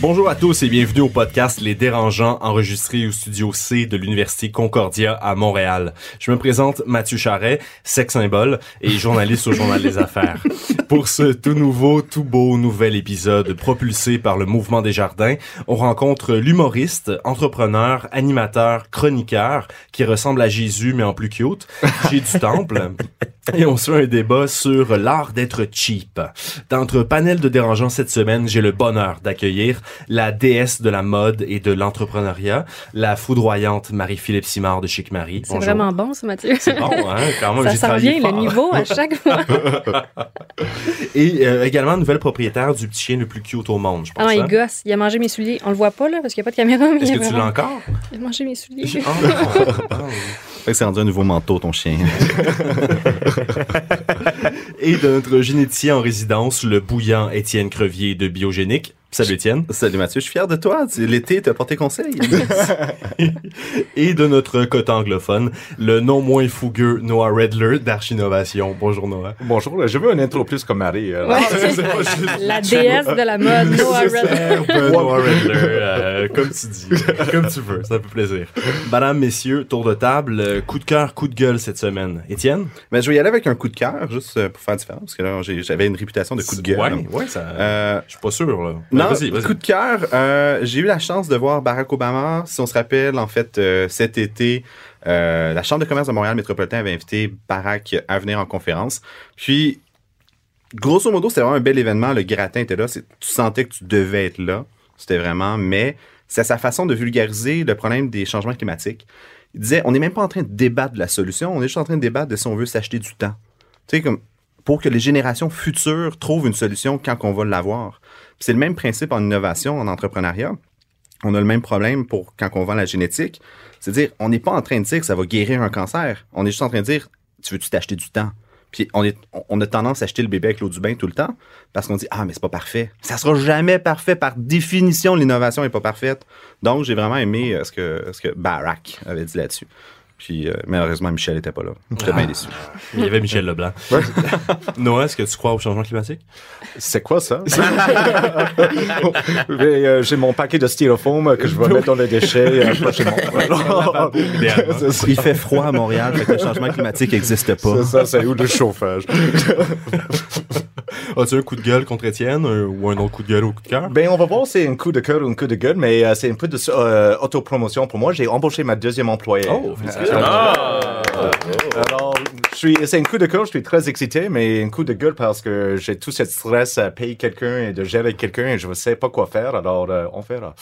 Bonjour à tous et bienvenue au podcast Les Dérangeants enregistré au studio C de l'Université Concordia à Montréal. Je me présente Mathieu Charret, sex symbole et journaliste au Journal des Affaires. Pour ce tout nouveau, tout beau nouvel épisode propulsé par le Mouvement des Jardins, on rencontre l'humoriste, entrepreneur, animateur, chroniqueur qui ressemble à Jésus mais en plus cute, J'ai du Temple. Et on se fait un débat sur l'art d'être cheap. Dans notre panel de dérangeants cette semaine, j'ai le bonheur d'accueillir la déesse de la mode et de l'entrepreneuriat, la foudroyante Marie-Philippe Simard de Chic Marie. C'est vraiment bon, ça, Mathieu. C'est bon, hein? Quand même, ça j'ai s'en travaillé vient, fort. le niveau, à chaque fois. Et euh, également nouvelle propriétaire du petit chien le plus cute au monde, je Ah pense. non, il hein? gosse. Il a mangé mes souliers. On le voit pas, là, parce qu'il n'y a pas de caméra. Mais Est-ce que tu l'as encore? il a mangé mes souliers. Ah, ah, Fait que c'est rendu un nouveau manteau, ton chien. Et de notre généticien en résidence, le bouillant Étienne Crevier de Biogénique. Salut Étienne. Salut Mathieu, je suis fier de toi. Tu- L'été, t'as porté conseil. Et de notre côté anglophone, le non moins fougueux Noah Redler d'Archinovation. Bonjour Noah. Bonjour, je veux un intro plus comme Marie. euh, Ouais, la déesse de la mode, Noah Redler. Superbe Noah Redler, euh, comme tu dis, comme tu veux, ça fait plaisir. Madame, messieurs, tour de table, coup de cœur, coup de gueule cette semaine. Étienne? Mais je vais y aller avec un coup de cœur, juste euh, pour faire différent, parce que là, j'avais une réputation de coup de gueule. Ouais, ouais, ça... Euh, Je suis pas sûr, là. Non, vas-y, vas-y. coup de cœur, euh, j'ai eu la chance de voir Barack Obama. Si on se rappelle, en fait, euh, cet été, euh, la Chambre de commerce de Montréal métropolitain avait invité Barack à venir en conférence. Puis, grosso modo, c'était vraiment un bel événement. Le gratin était là. C'est- Tu sentais que tu devais être là. C'était vraiment, mais c'est sa façon de vulgariser le problème des changements climatiques. Il disait, on n'est même pas en train de débattre de la solution, on est juste en train de débattre de si on veut s'acheter du temps. Tu sais, comme, pour que les générations futures trouvent une solution quand on va l'avoir. C'est le même principe en innovation, en entrepreneuriat. On a le même problème pour quand on vend la génétique. C'est-à-dire, on n'est pas en train de dire que ça va guérir un cancer. On est juste en train de dire, tu veux-tu t'acheter du temps? Puis on, est, on a tendance à acheter le bébé avec l'eau du bain tout le temps parce qu'on dit, ah, mais c'est pas parfait. Ça sera jamais parfait. Par définition, l'innovation est pas parfaite. Donc, j'ai vraiment aimé euh, ce, que, ce que Barack avait dit là-dessus. Puis, euh, malheureusement, Michel était pas là. J'étais bien déçu. Il y avait Michel Leblanc. Noah, est-ce que tu crois au changement climatique? C'est quoi ça? Euh, J'ai mon paquet de styrofoam que je vais mettre dans les déchets euh, prochainement. Il fait froid à Montréal, fait que le changement climatique n'existe pas. C'est ça, c'est où le chauffage? As-tu un coup de gueule contre Étienne ou un autre coup de gueule ou coup de cœur? Ben, on va voir si c'est un coup de cœur ou un coup de gueule, mais euh, c'est un peu de euh, autopromotion pour moi. J'ai embauché ma deuxième employée. Oh, félicitations. Euh, Alors, suis, c'est un coup de cœur, je suis très excité, mais un coup de gueule parce que j'ai tout ce stress à payer quelqu'un et de gérer quelqu'un et je ne sais pas quoi faire, alors euh, on verra.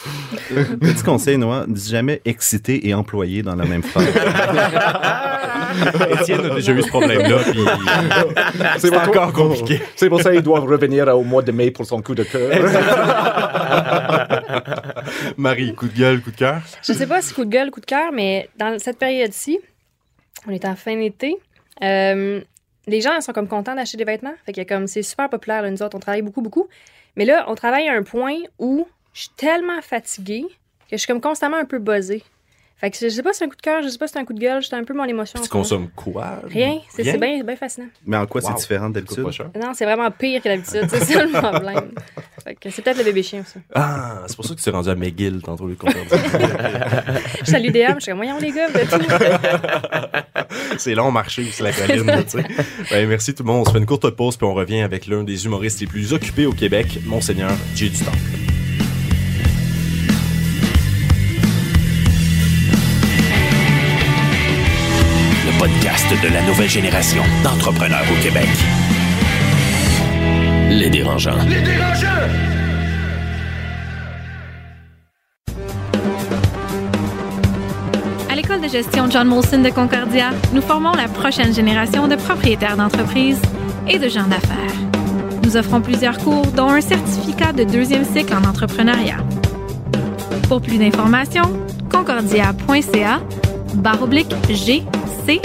Petit conseil, Noah, dis jamais excité et employé dans la même phrase. Étienne a déjà eu ce problème-là, puis C'est c'est encore compliqué. C'est pour ça qu'ils doivent revenir au mois de mai pour son coup de cœur. Marie, coup de gueule, coup de cœur? Je sais pas si coup de gueule, coup de cœur, mais dans cette période-ci, on est en fin d'été. Euh, les gens ils sont comme contents d'acheter des vêtements. Fait que comme c'est super populaire, là, nous autres, on travaille beaucoup, beaucoup. Mais là, on travaille à un point où je suis tellement fatiguée que je suis comme constamment un peu buzzée. Fait que je sais pas si c'est un coup de cœur, je sais pas si c'est un coup de gueule, j'étais un peu mon émotion. Tu consommes quoi? Rien, c'est bien bien fascinant. Mais en quoi Wow. c'est différent d'habitude? Non, c'est vraiment pire que d'habitude, c'est ça le problème. C'est peut-être le bébé chien aussi. Ah, c'est pour ça que tu t'es rendu à McGill tantôt, le compteur. Je salue DM, je suis comme, voyons les gars, où? c'est long marché, c'est la colline, là, tu sais. Ben, merci tout le monde. On se fait une courte pause, puis on revient avec l'un des humoristes les plus occupés au Québec, Monseigneur J. du Temple. Le podcast de la nouvelle génération d'entrepreneurs au Québec. Les dérangeants. À l'école de gestion John Molson de Concordia, nous formons la prochaine génération de propriétaires d'entreprises et de gens d'affaires. Nous offrons plusieurs cours, dont un certificat de deuxième cycle en entrepreneuriat. Pour plus d'informations, concordia.ca barre oblique GCE.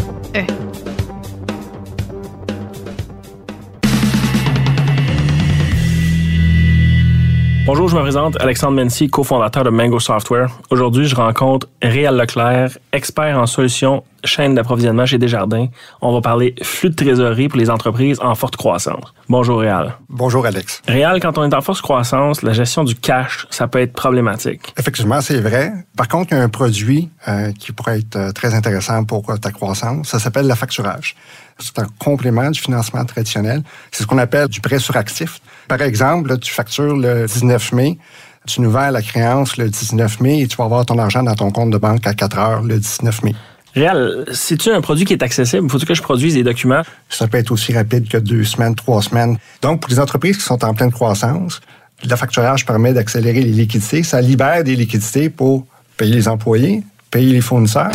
Bonjour, je me présente Alexandre Mency, cofondateur de Mango Software. Aujourd'hui, je rencontre Réal Leclerc, expert en solutions chaîne d'approvisionnement chez Desjardins. On va parler flux de trésorerie pour les entreprises en forte croissance. Bonjour Réal. Bonjour Alex. Réal, quand on est en forte croissance, la gestion du cash, ça peut être problématique. Effectivement, c'est vrai. Par contre, il y a un produit euh, qui pourrait être euh, très intéressant pour euh, ta croissance. Ça s'appelle le facturage. C'est un complément du financement traditionnel. C'est ce qu'on appelle du prêt sur actif. Par exemple, là, tu factures le 19 mai, tu nous vends la créance le 19 mai et tu vas avoir ton argent dans ton compte de banque à 4 heures le 19 mai. Réal, c'est-tu un produit qui est accessible? Faut-il que je produise des documents? Ça peut être aussi rapide que deux semaines, trois semaines. Donc, pour les entreprises qui sont en pleine croissance, le facturage permet d'accélérer les liquidités. Ça libère des liquidités pour payer les employés, payer les fournisseurs.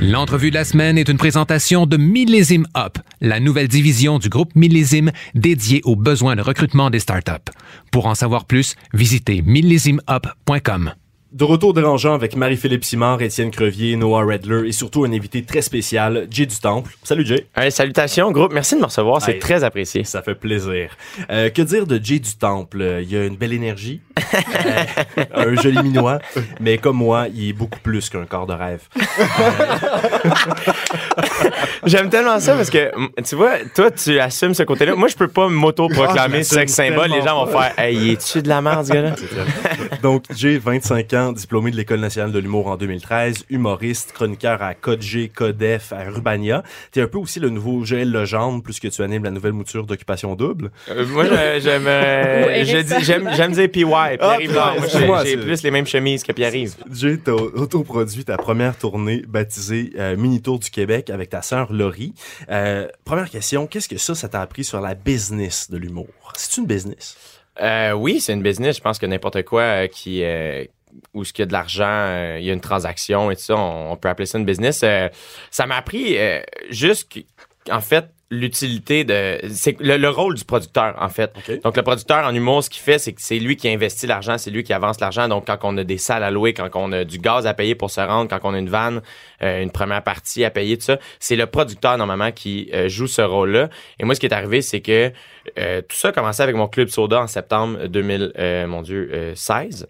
L'entrevue de la semaine est une présentation de Millésime Up, la nouvelle division du groupe Millésime dédiée aux besoins de recrutement des startups. Pour en savoir plus, visitez millésimeup.com. De retour dérangeant avec Marie-Philippe Simard, Étienne Crevier, Noah Redler et surtout un invité très spécial, Jay du Temple. Salut Jay. Hey, salutations, groupe. Merci de me recevoir. C'est Hey. très apprécié. Ça fait plaisir. Euh, que dire de Jay du Temple? Euh, Il a une belle énergie, euh, un joli minois, mais comme moi, il est beaucoup plus qu'un corps de rêve. J'aime tellement ça parce que, tu vois, toi, tu assumes ce côté-là. Moi, je peux pas Ah, m'auto-proclamer l'assume sex symbole. Les gens vont faire Hey, es-tu de la merde, ce gars-là? Donc, Jay, 25 ans, diplômé de l'École nationale de l'humour en 2013, humoriste, chroniqueur à Code G, Codef, à Urbania. T'es un peu aussi le nouveau Joël Legendre, puisque tu animes la nouvelle mouture d'Occupation Double. Euh, moi, je- j'aime, euh, j'aime, j'aime dire PY, Pierre-Yves excuse-moi, j'ai, j'ai c'est- plus les mêmes chemises que Pierre-Yves. Jay, t'as autoproduit ta première tournée baptisée euh, Mini Tour du Québec avec ta sœur Laurie. Euh, première question, qu'est-ce que ça, ça t'a appris sur la business de l'humour? C'est une business? Euh, oui, c'est une business. Je pense que n'importe quoi euh, qui où ce qu'il y a de l'argent, il y a une transaction et tout ça, on, on peut appeler ça une business. Ça m'a appris juste en fait l'utilité de c'est le, le rôle du producteur en fait. OK. Donc le producteur en humour ce qu'il fait c'est que c'est lui qui investit l'argent, c'est lui qui avance l'argent. Donc quand on a des salles à louer, quand on a du gaz à payer pour se rendre, quand on a une vanne, euh, une première partie à payer tout ça, c'est le producteur normalement qui euh, joue ce rôle-là. Et moi ce qui est arrivé c'est que euh, tout ça a commencé avec mon club soda en septembre 2000 euh, mon dieu euh, 16.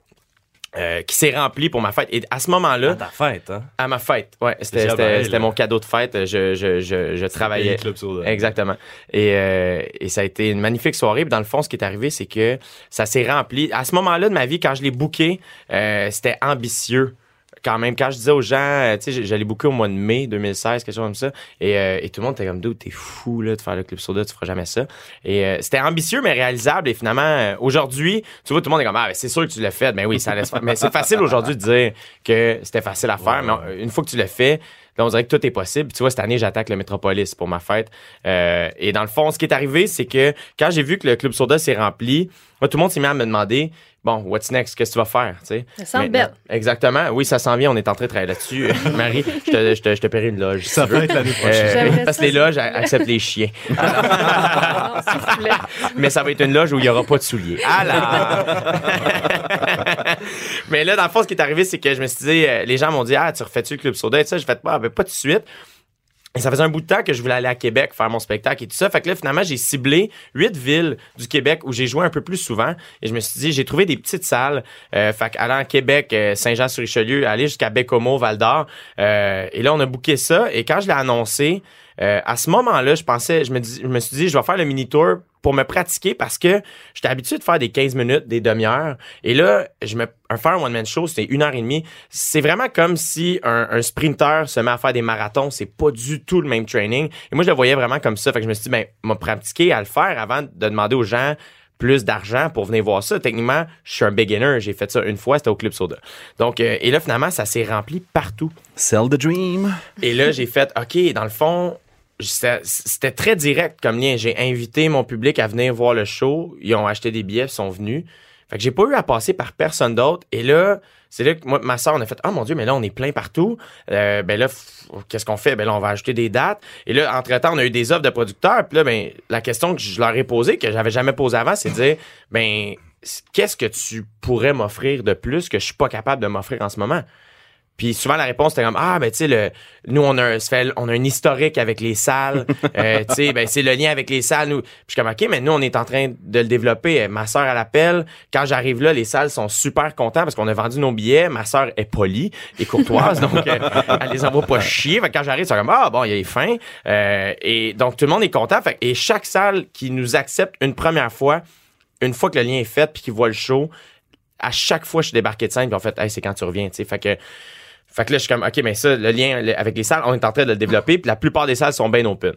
Euh, qui s'est rempli pour ma fête. Et à ce moment-là, À ta fête, hein? à ma fête, ouais, c'était, mon cadeau de fête. Je, je, je, je travaillais. Club. Exactement. Et, euh, et ça a été une magnifique soirée. Puis dans le fond, ce qui est arrivé, c'est que ça s'est rempli. À ce moment-là de ma vie, quand je l'ai booké, euh, c'était ambitieux. Quand même, quand je disais aux gens, euh, tu sais, j'allais booker au mois de mai 2016, quelque chose comme ça, et, euh, et tout le monde était comme, Dude, t'es fou là, de faire le club soda, tu feras jamais ça. Et euh, c'était ambitieux, mais réalisable. Et finalement, euh, aujourd'hui, tu vois, tout le monde est comme, ah, ben, c'est sûr que tu l'as fait. Ben oui, ça laisse faire. Mais c'est facile aujourd'hui de dire que c'était facile à faire. Mais on- une fois que tu l'as fait, Là, on dirait que tout est possible. Puis tu vois, cette année, j'attaque le Métropolis pour ma fête. Euh, et dans le fond, ce qui est arrivé, c'est que quand j'ai vu que le Club Soda s'est rempli, moi, tout le monde s'est mis à me demander Bon, what's next? Qu'est-ce que tu vas faire? tu sais? Ça sent Maintenant- bête. Exactement. Oui, ça s'en vient. On est en train de travailler là-dessus. Marie, je te, je, te, je te paierai une loge. si Ça va être l'année prochaine. Euh, J'aimerais parce que les loges acceptent les chiens. Plaît. Mais ça va être une loge où il n'y aura pas de souliers. Ah là! Mais là, dans le fond, ce qui est arrivé, c'est que je me suis dit, euh, les gens m'ont dit, ah, tu refais-tu le Club Soda et tout ça? Je fais pas, ben, pas tout de suite. Et ça faisait un bout de temps que je voulais aller à Québec faire mon spectacle et tout ça. Fait que là, finalement, j'ai ciblé huit villes du Québec où j'ai joué un peu plus souvent. Et je me suis dit, j'ai trouvé des petites salles. Euh, fait qu'allant à Québec, euh, Saint-Jean-sur-Richelieu, aller jusqu'à Bécomo, Val-d'Or. Euh, et là, on a booké ça. Et quand je l'ai annoncé, à ce moment-là, je pensais, je me, dis, je me suis dit, je vais faire le mini-tour pour me pratiquer parce que j'étais habitué de faire des 15 minutes, des demi-heures. Et là, je me, un faire un one-man show, c'était une heure et demie. C'est vraiment comme si un, un sprinter se met à faire des marathons. C'est pas du tout le même training. Et moi, je le voyais vraiment comme ça. Fait que je me suis dit, ben, m'a pratiqué à le faire avant de demander aux gens plus d'argent pour venir voir ça. Techniquement, je suis un beginner. J'ai fait ça une fois, c'était au Club Soda. Donc, euh, et là, finalement, ça s'est rempli partout. Sell the dream. Et là, j'ai fait, OK, dans le fond, c'était très direct comme lien. J'ai invité mon public à venir voir le show. Ils ont acheté des billets, ils sont venus. Fait que j'ai pas eu à passer par personne d'autre. Et là, c'est là que moi, ma soeur, on a fait, ah mon Dieu, mais là, on est plein partout. Euh, ben là, qu'est-ce qu'on fait? Ben là, on va ajouter des dates. Et là, entre-temps, on a eu des offres de producteurs. Puis là, ben, la question que je leur ai posée, que j'avais jamais posée avant, c'est de dire, ben, qu'est-ce que tu pourrais m'offrir de plus que je suis pas capable de m'offrir en ce moment? Puis souvent la réponse était comme ah ben tu sais le nous on a un, fait- on a un historique avec les salles. Euh, tu sais ben c'est le lien avec les salles nous. Puis je suis comme ok mais nous on est en train de le développer. Euh, ma sœur à l'appel quand j'arrive là les salles sont super contents parce qu'on a vendu nos billets. Ma sœur est polie et courtoise donc euh, elle les envoie pas chier. Fait que quand j'arrive c'est comme ah bon il est fin Euh, et donc tout le monde est content. Fait, et chaque salle qui nous accepte une première fois une fois que le lien est fait puis qu'ils voient le show à chaque fois je suis débarqué de scène puis en fait hey, c'est quand tu reviens tu sais. Fait que fait que là, je suis comme, OK, mais ça, le lien avec les salles, on est en train de le développer, puis la plupart des salles sont bien open.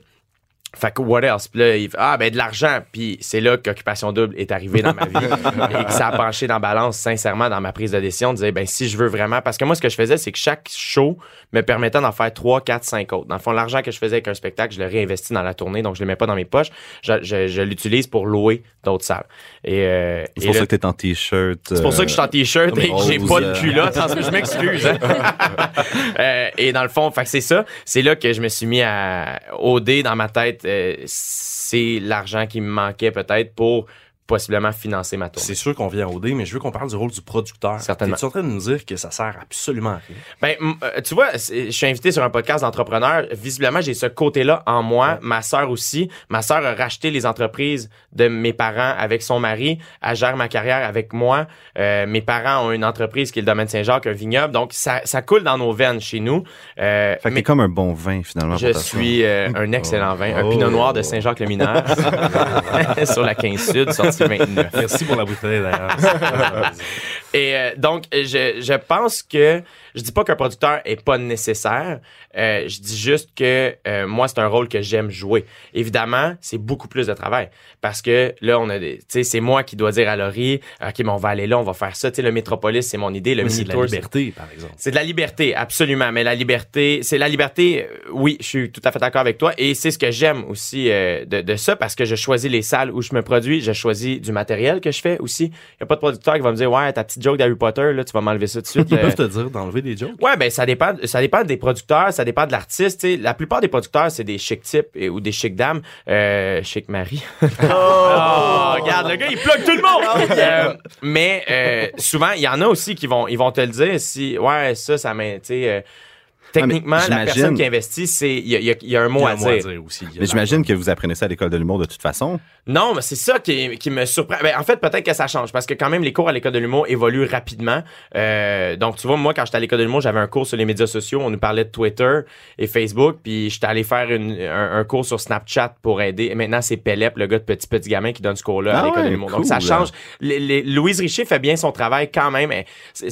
Fait que what else? Puis là, il fait, ah, ben de l'argent. Puis c'est là qu'Occupation Double est arrivé dans ma vie et que ça a penché dans la balance, sincèrement, dans ma prise de décision, de dire, ben si je veux vraiment... Parce que moi, ce que je faisais, c'est que chaque show me permettait d'en faire 3, 4, 5 autres. Dans le fond, l'argent que je faisais avec un spectacle, je le réinvestis dans la tournée, donc je le mets pas dans mes poches. Je, je- je l'utilise pour louer d'autres salles. Et, euh, C'est et pour là- ça que t'es en t-shirt. c'est pour ça que je suis en t-shirt et que j'ai pas de euh. culotte. Cas, je m'excuse. hein. Euh, et dans le fond, fait que c'est ça. C'est là que je me suis mis à OD dans ma tête. Euh, c'est l'argent qui me manquait peut-être pour possiblement financer ma tournée. C'est sûr qu'on vient au dé, mais je veux qu'on parle du rôle du producteur. Certainement. Tu en train de nous dire que ça sert absolument à rien? Ben, euh, tu vois, je suis invité sur un podcast d'entrepreneurs. Visiblement, j'ai ce côté-là en moi. Ma sœur aussi. Ma sœur a racheté les entreprises de mes parents avec son mari. Elle gère ma carrière avec moi. Euh, mes parents ont une entreprise qui est le domaine Saint-Jacques, un vignoble. Donc, ça, ça coule dans nos veines chez nous. Euh, Fait que mais t'es comme un bon vin, finalement. je suis euh, un excellent vin, un Oh. pinot noir de Saint-Jacques-le-Mineur sur la 15 Sud, sorti 29. Merci pour la bouteille d'ailleurs. Et euh, donc, je, je pense que je dis pas qu'un producteur est pas nécessaire. Euh, je dis juste que euh, moi, c'est un rôle que j'aime jouer. Évidemment, c'est beaucoup plus de travail parce que là, on a des, tu sais, c'est moi qui dois dire à Laurie, ok, mais on va aller là, on va faire ça. Tu sais, le Métropolis, c'est mon idée. Le c'est de la liberté, par exemple. c'est de la liberté, absolument. Mais la liberté, c'est la liberté, oui, je suis tout à fait d'accord avec toi. Et c'est ce que j'aime aussi de, de ça parce que je choisis les salles où je me produis, je choisis du matériel que je fais aussi. Il n'y a pas de producteur qui va me dire, ouais, ta petite joke d'Harry Potter, là, tu vas m'enlever ça tout de suite. Ils Euh, peuvent te dire d'enlever des jokes. Ouais, ben ça dépend, ça dépend des producteurs, ça dépend de l'artiste. La plupart des producteurs, c'est des chic types et- ou des chic dames. Euh, chic Marie. Oh, regarde, le gars, il plug tout le monde. Euh, mais euh, souvent, il y en a aussi qui vont, ils vont te le dire si, ouais, ça, ça m'a, euh, Techniquement, la personne qui investit, c'est il y y y a un mot, a à, un mot à dire. dire aussi. Mais j'imagine que vous apprenez ça à l'école de l'humour de toute façon. Non, mais c'est ça qui, qui me surprend. Ben, en fait, peut-être que ça change parce que quand même, les cours à l'école de l'humour évoluent rapidement. Euh, donc, tu vois, moi, quand j'étais à l'école de l'humour, j'avais un cours sur les médias sociaux. On nous parlait de Twitter et Facebook. Puis, j'étais allé faire une- un, un cours sur Snapchat pour aider. Et maintenant, c'est Pelep, le gars de Petit Petit Gamin, qui donne ce cours-là à Ah l'école ouais, de l'humour. Donc, cool, ça change. Les- les- Louise Richer fait bien son travail quand même.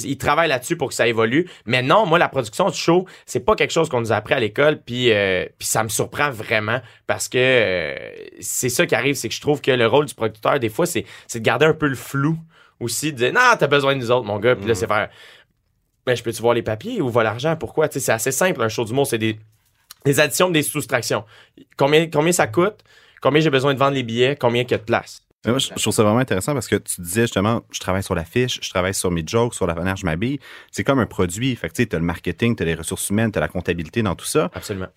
Il travaille là-dessus pour que ça évolue. Mais non, moi, la production du show, c'est pas quelque chose qu'on nous a appris à l'école. Puis, euh, puis ça me surprend vraiment parce que euh, c'est ça qui arrive, c'est que je trouve que le rôle du producteur, des fois, c'est c'est de garder un peu le flou aussi, de dire non, t'as besoin de nous autres, mon gars. Puis là, c'est faire ben, je peux-tu voir les papiers ou voir l'argent? Pourquoi? C'est assez simple, un show d'humour, c'est des, des additions, des soustractions. Combien, combien ça coûte? Combien j'ai besoin de vendre les billets? Combien il y a de place? Moi, je, je trouve ça vraiment intéressant parce que tu disais justement, je travaille sur l'affiche, je travaille sur mes jokes, sur la manière je m'habille. C'est comme un produit. Fait que tu t'as le marketing, t'as les ressources humaines, t'as la comptabilité dans tout ça. Absolument.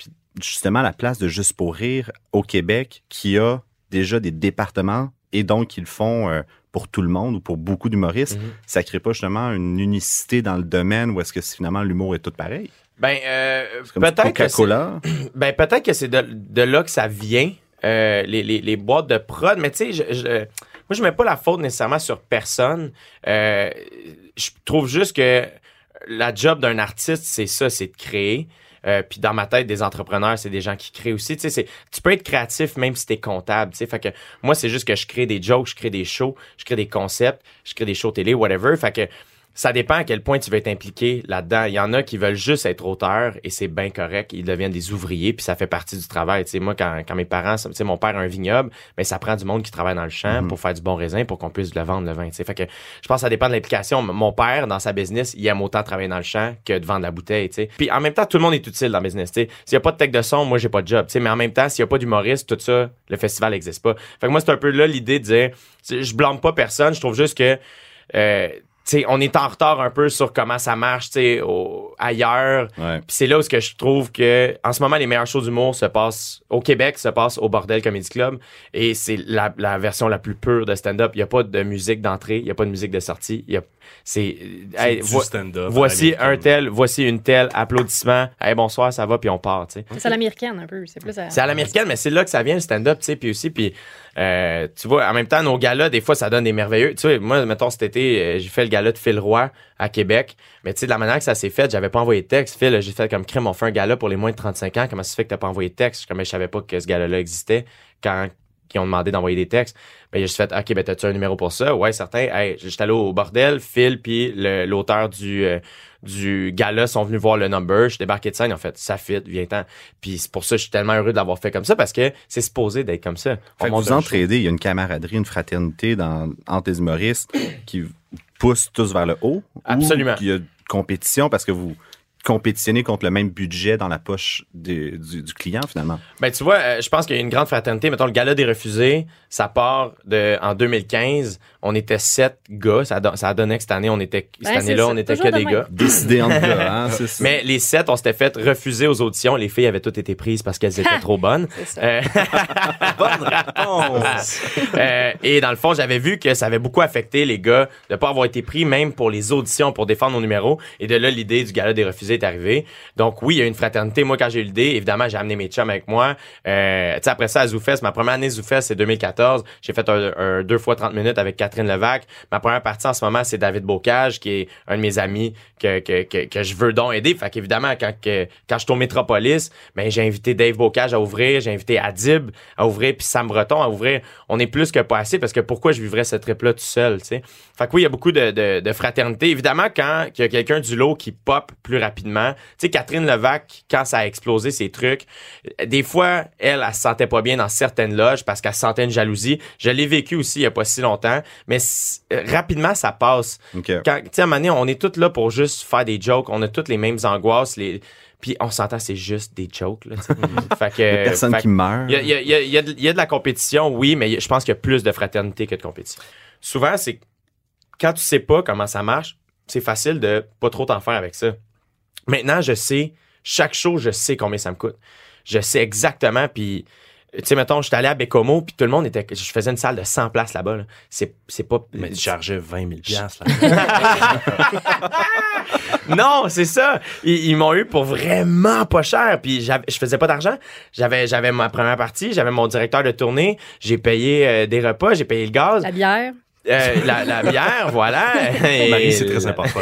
Justement, la place de Juste pour rire au Québec qui a déjà des départements et donc ils font euh, pour tout le monde ou pour beaucoup d'humoristes, Mhm. ça crée pas justement une unicité dans le domaine où est-ce que finalement l'humour est tout pareil? Ben, euh, peut-être que. Ben, que c'est de, de là que ça vient, euh, les, les, les boîtes de prod. Mais tu sais, je, je- moi, je mets pas la faute nécessairement sur personne. Euh, je trouve juste que la job d'un artiste, c'est ça, c'est de créer. Euh, puis dans ma tête, des entrepreneurs, c'est des gens qui créent aussi. Tu sais, tu peux être créatif même si t'es comptable. Tu sais, fait que moi, c'est juste que je crée des jokes, je crée des shows, je crée des concepts, je crée des shows télé, whatever. Fait que ça dépend à quel point tu veux être impliqué là-dedans. Il y en a qui veulent juste être auteurs et c'est bien correct. Ils deviennent des ouvriers puis ça fait partie du travail. Tu sais, moi, quand, quand mes parents, tu sais, mon père a un vignoble, mais ça prend du monde qui travaille dans le champ Mhm. pour faire du bon raisin pour qu'on puisse le vendre le vin. Tu sais, fait que je pense que ça dépend de l'implication. Mon père, dans sa business, il aime autant travailler dans le champ que de vendre la bouteille. Tu sais. Puis en même temps, tout le monde est utile dans le business. Tu sais. S'il n'y a pas de tech de son, moi, j'ai pas de job. Tu sais. Mais en même temps, s'il n'y a pas d'humoriste, tout ça, le festival n'existe pas. Fait que moi, c'est un peu là l'idée de dire, tu sais, je blâme pas personne. Je trouve juste que euh, tu sais, on est en retard un peu sur comment ça marche au- ailleurs. Ouais. Puis c'est là où ce que je trouve que en ce moment les meilleurs shows d'humour se passent au Québec, se passent au Bordel Comedy Club et c'est la, la version la plus pure de stand-up. Il y a pas de musique d'entrée, il y a pas de musique de sortie. Il y a c'est hey, du vo- stand-up. voici un tel, voici une telle, applaudissement. Hey bonsoir, ça va puis on part. C'est à l'américaine un peu. C'est plus à... C'est à l'américaine, mais c'est là que ça vient le stand-up, tu sais, puis aussi, puis euh, tu vois, en même temps, nos galas, des fois, ça donne des merveilleux. Tu sais, moi, mettons, cet été, euh, j'ai fait le gala de Phil Roy à Québec, mais tu sais, de la manière que ça s'est fait, j'avais pas envoyé de texte. Phil, j'ai fait comme crème, on fait un gala pour les moins de 35 ans, comment ça se fait que t'as pas envoyé de texte? Comme je savais pas que ce gala-là existait quand qui ont demandé d'envoyer des textes. Ben, j'ai juste fait, OK, ben, t'as-tu un numéro pour ça? Ouais, certain. Hey, j'étais allé au bordel. Phil puis l'auteur du, euh, du gala sont venus voir le number. Je débarqué de scène, en fait, ça fit, viens-ten. Puis c'est pour ça que je suis tellement heureux de l'avoir fait comme ça parce que c'est supposé d'être comme ça. On Fait monte vous entraidez, il y a une camaraderie, une fraternité dans, entre les humoristes qui pousse tous vers le haut. ou Absolument. Il y a une compétition parce que vous compétitionnez contre le même budget dans la poche du, du client, finalement? Ben, tu vois, euh, je pense qu'il y a une grande fraternité. Mettons, le gala des refusés, ça part de, en 2015. On était sept gars. Ça, a don- ça a donné que cette année, on était, cette Ben, année-là, on était que de des même. gars. Décidé entre gars, hein, c'est ça. Mais les sept, on s'était fait refuser aux auditions. Les filles avaient toutes été prises parce qu'elles étaient trop bonnes. Euh, Bonne réponse! Euh, et dans le fond, j'avais vu que ça avait beaucoup affecté les gars de pas avoir été pris même pour les auditions pour défendre nos numéros. Et de là, l'idée du gala des refusés est arrivée. Donc oui, il y a une fraternité. Moi, quand j'ai eu l'idée, évidemment, j'ai amené mes chums avec moi. Euh, après ça, à ZooFest, ma première année ZooFest, c'est 2014. J'ai fait un, deux fois 30 minutes avec Catherine Levac. Ma première partie en ce moment, c'est David Bocage, qui est un de mes amis que, que, que, que je veux donc aider. Fait qu'évidemment, quand, que, quand je suis au Métropolis, ben, j'ai invité Dave Bocage à ouvrir, j'ai invité Adib à ouvrir, puis Sam Breton à ouvrir. On est plus que pas assez parce que pourquoi je vivrais ce trip-là tout seul, tu sais? Fait que oui, il y a beaucoup de, de, de fraternité. Évidemment, quand il y a quelqu'un du lot qui pop plus rapidement, tu sais, Catherine Levac, quand ça a explosé ses trucs, des fois, elle, elle se sentait pas bien dans certaines loges parce qu'elle sentait une jalousie. Je l'ai vécu aussi il y a pas si longtemps, mais euh, rapidement, ça passe. Quand, tu sais, à un moment donné, on est tous là pour juste faire des jokes. On a toutes les mêmes angoisses. Les... Puis on s'entend, c'est juste des jokes. Là, sais. fait que, Personne fait qui meurt. il y a, il y a- il y a- il y a de- il y a la compétition, oui, mais il y a- je pense qu'il y a plus de fraternité que de compétition. Souvent, c'est quand tu sais pas comment ça marche, c'est facile de pas trop t'en faire avec ça. Maintenant, je sais, chaque show, je sais combien ça me coûte. Je sais exactement, puis tu sais, mettons, j'étais allé à Bécomo, puis tout le monde était. Je faisais une salle de 100 places là-bas. là. C'est, c'est pas. Mais tu chargeais 20 000 piastres, là. non, c'est ça. Ils, ils m'ont eu pour vraiment pas cher. Puis je faisais pas d'argent. J'avais, j'avais ma première partie, j'avais mon directeur de tournée, j'ai payé euh, des repas, j'ai payé le gaz, La bière. Euh, la, la bière, voilà. Et- Marie, c'est très important.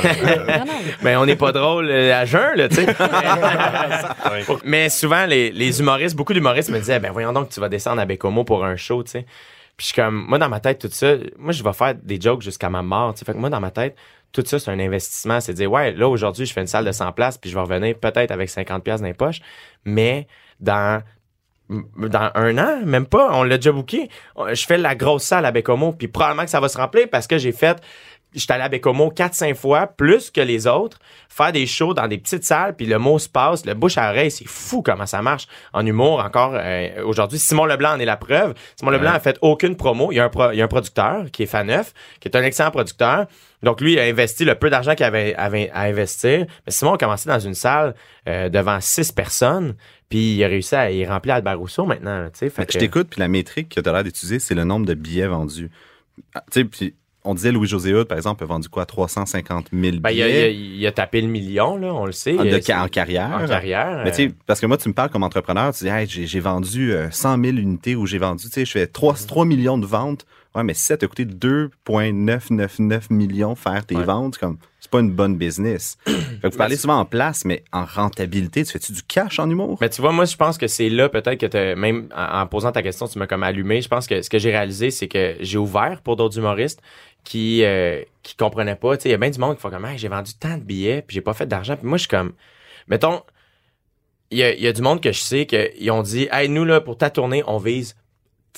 Mais on n'est pas drôle euh, à jeun, là, tu sais. Mais souvent, les, les humoristes, beaucoup d'humoristes me disaient, ben voyons donc, tu vas descendre à Bécomo pour un show, tu sais. Puis je suis comme, moi, dans ma tête, tout ça, moi, je vais faire des jokes jusqu'à ma mort, tu sais. Fait que moi, dans ma tête, tout ça, c'est un investissement. C'est de dire, ouais, là, aujourd'hui, je fais une salle de 100 places, puis je vais revenir peut-être avec 50 pièces dans les poches. Mais dans dans un an, même pas, on l'a déjà booké. Je fais la grosse salle à Bécomo, puis probablement que ça va se remplir parce que j'ai fait J'étais allé à Bécomo 4-5 fois, plus que les autres, faire des shows dans des petites salles, puis le mot se passe, le bouche à oreille, c'est fou comment ça marche en humour encore euh, aujourd'hui. Simon Leblanc en est la preuve. Simon Leblanc a fait aucune promo. Il y a un, pro- il y a un producteur qui est Faneuf, qui est un excellent producteur. Donc lui, il a investi le peu d'argent qu'il avait, avait à investir. Mais Simon a commencé dans une salle euh, devant six personnes, puis il a réussi à y remplir Albert Rousseau maintenant. là. Fait que je t'écoute, puis la métrique que tu as l'air d'utiliser, c'est le nombre de billets vendus. Ah, Tu sais, puis on disait Louis-José Hood, par exemple, a vendu quoi? 350 000 Ben, il, a, il a- billets il a tapé le million, là, on le sait. en, de Euh, en carrière. en carrière. Mais euh, tu sais, parce que moi, tu me parles comme entrepreneur, tu dis, hey, j'ai vendu euh, 100 000 unités ou j'ai vendu, tu sais, je fais 3, 3 millions de ventes Ouais, mais si ça t'a coûté 2,999 millions faire tes Ouais. ventes, comme, c'est pas une bonne business. fait que vous parlez souvent en place, mais en rentabilité, tu fais-tu du cash en humour? Mais tu vois, moi, je pense que c'est là peut-être que t'as- même en, en posant ta question, tu m'as comme allumé. Je pense que ce que j'ai réalisé, c'est que j'ai ouvert pour d'autres humoristes qui euh, qui comprenaient pas. Tu sais, il y a bien du monde qui font comme, Hey, j'ai vendu tant de billets, puis j'ai pas fait d'argent. Puis moi, je suis comme, mettons, il y a, il y a du monde que je sais qu'ils ont dit, hey, nous là, pour ta tournée, on vise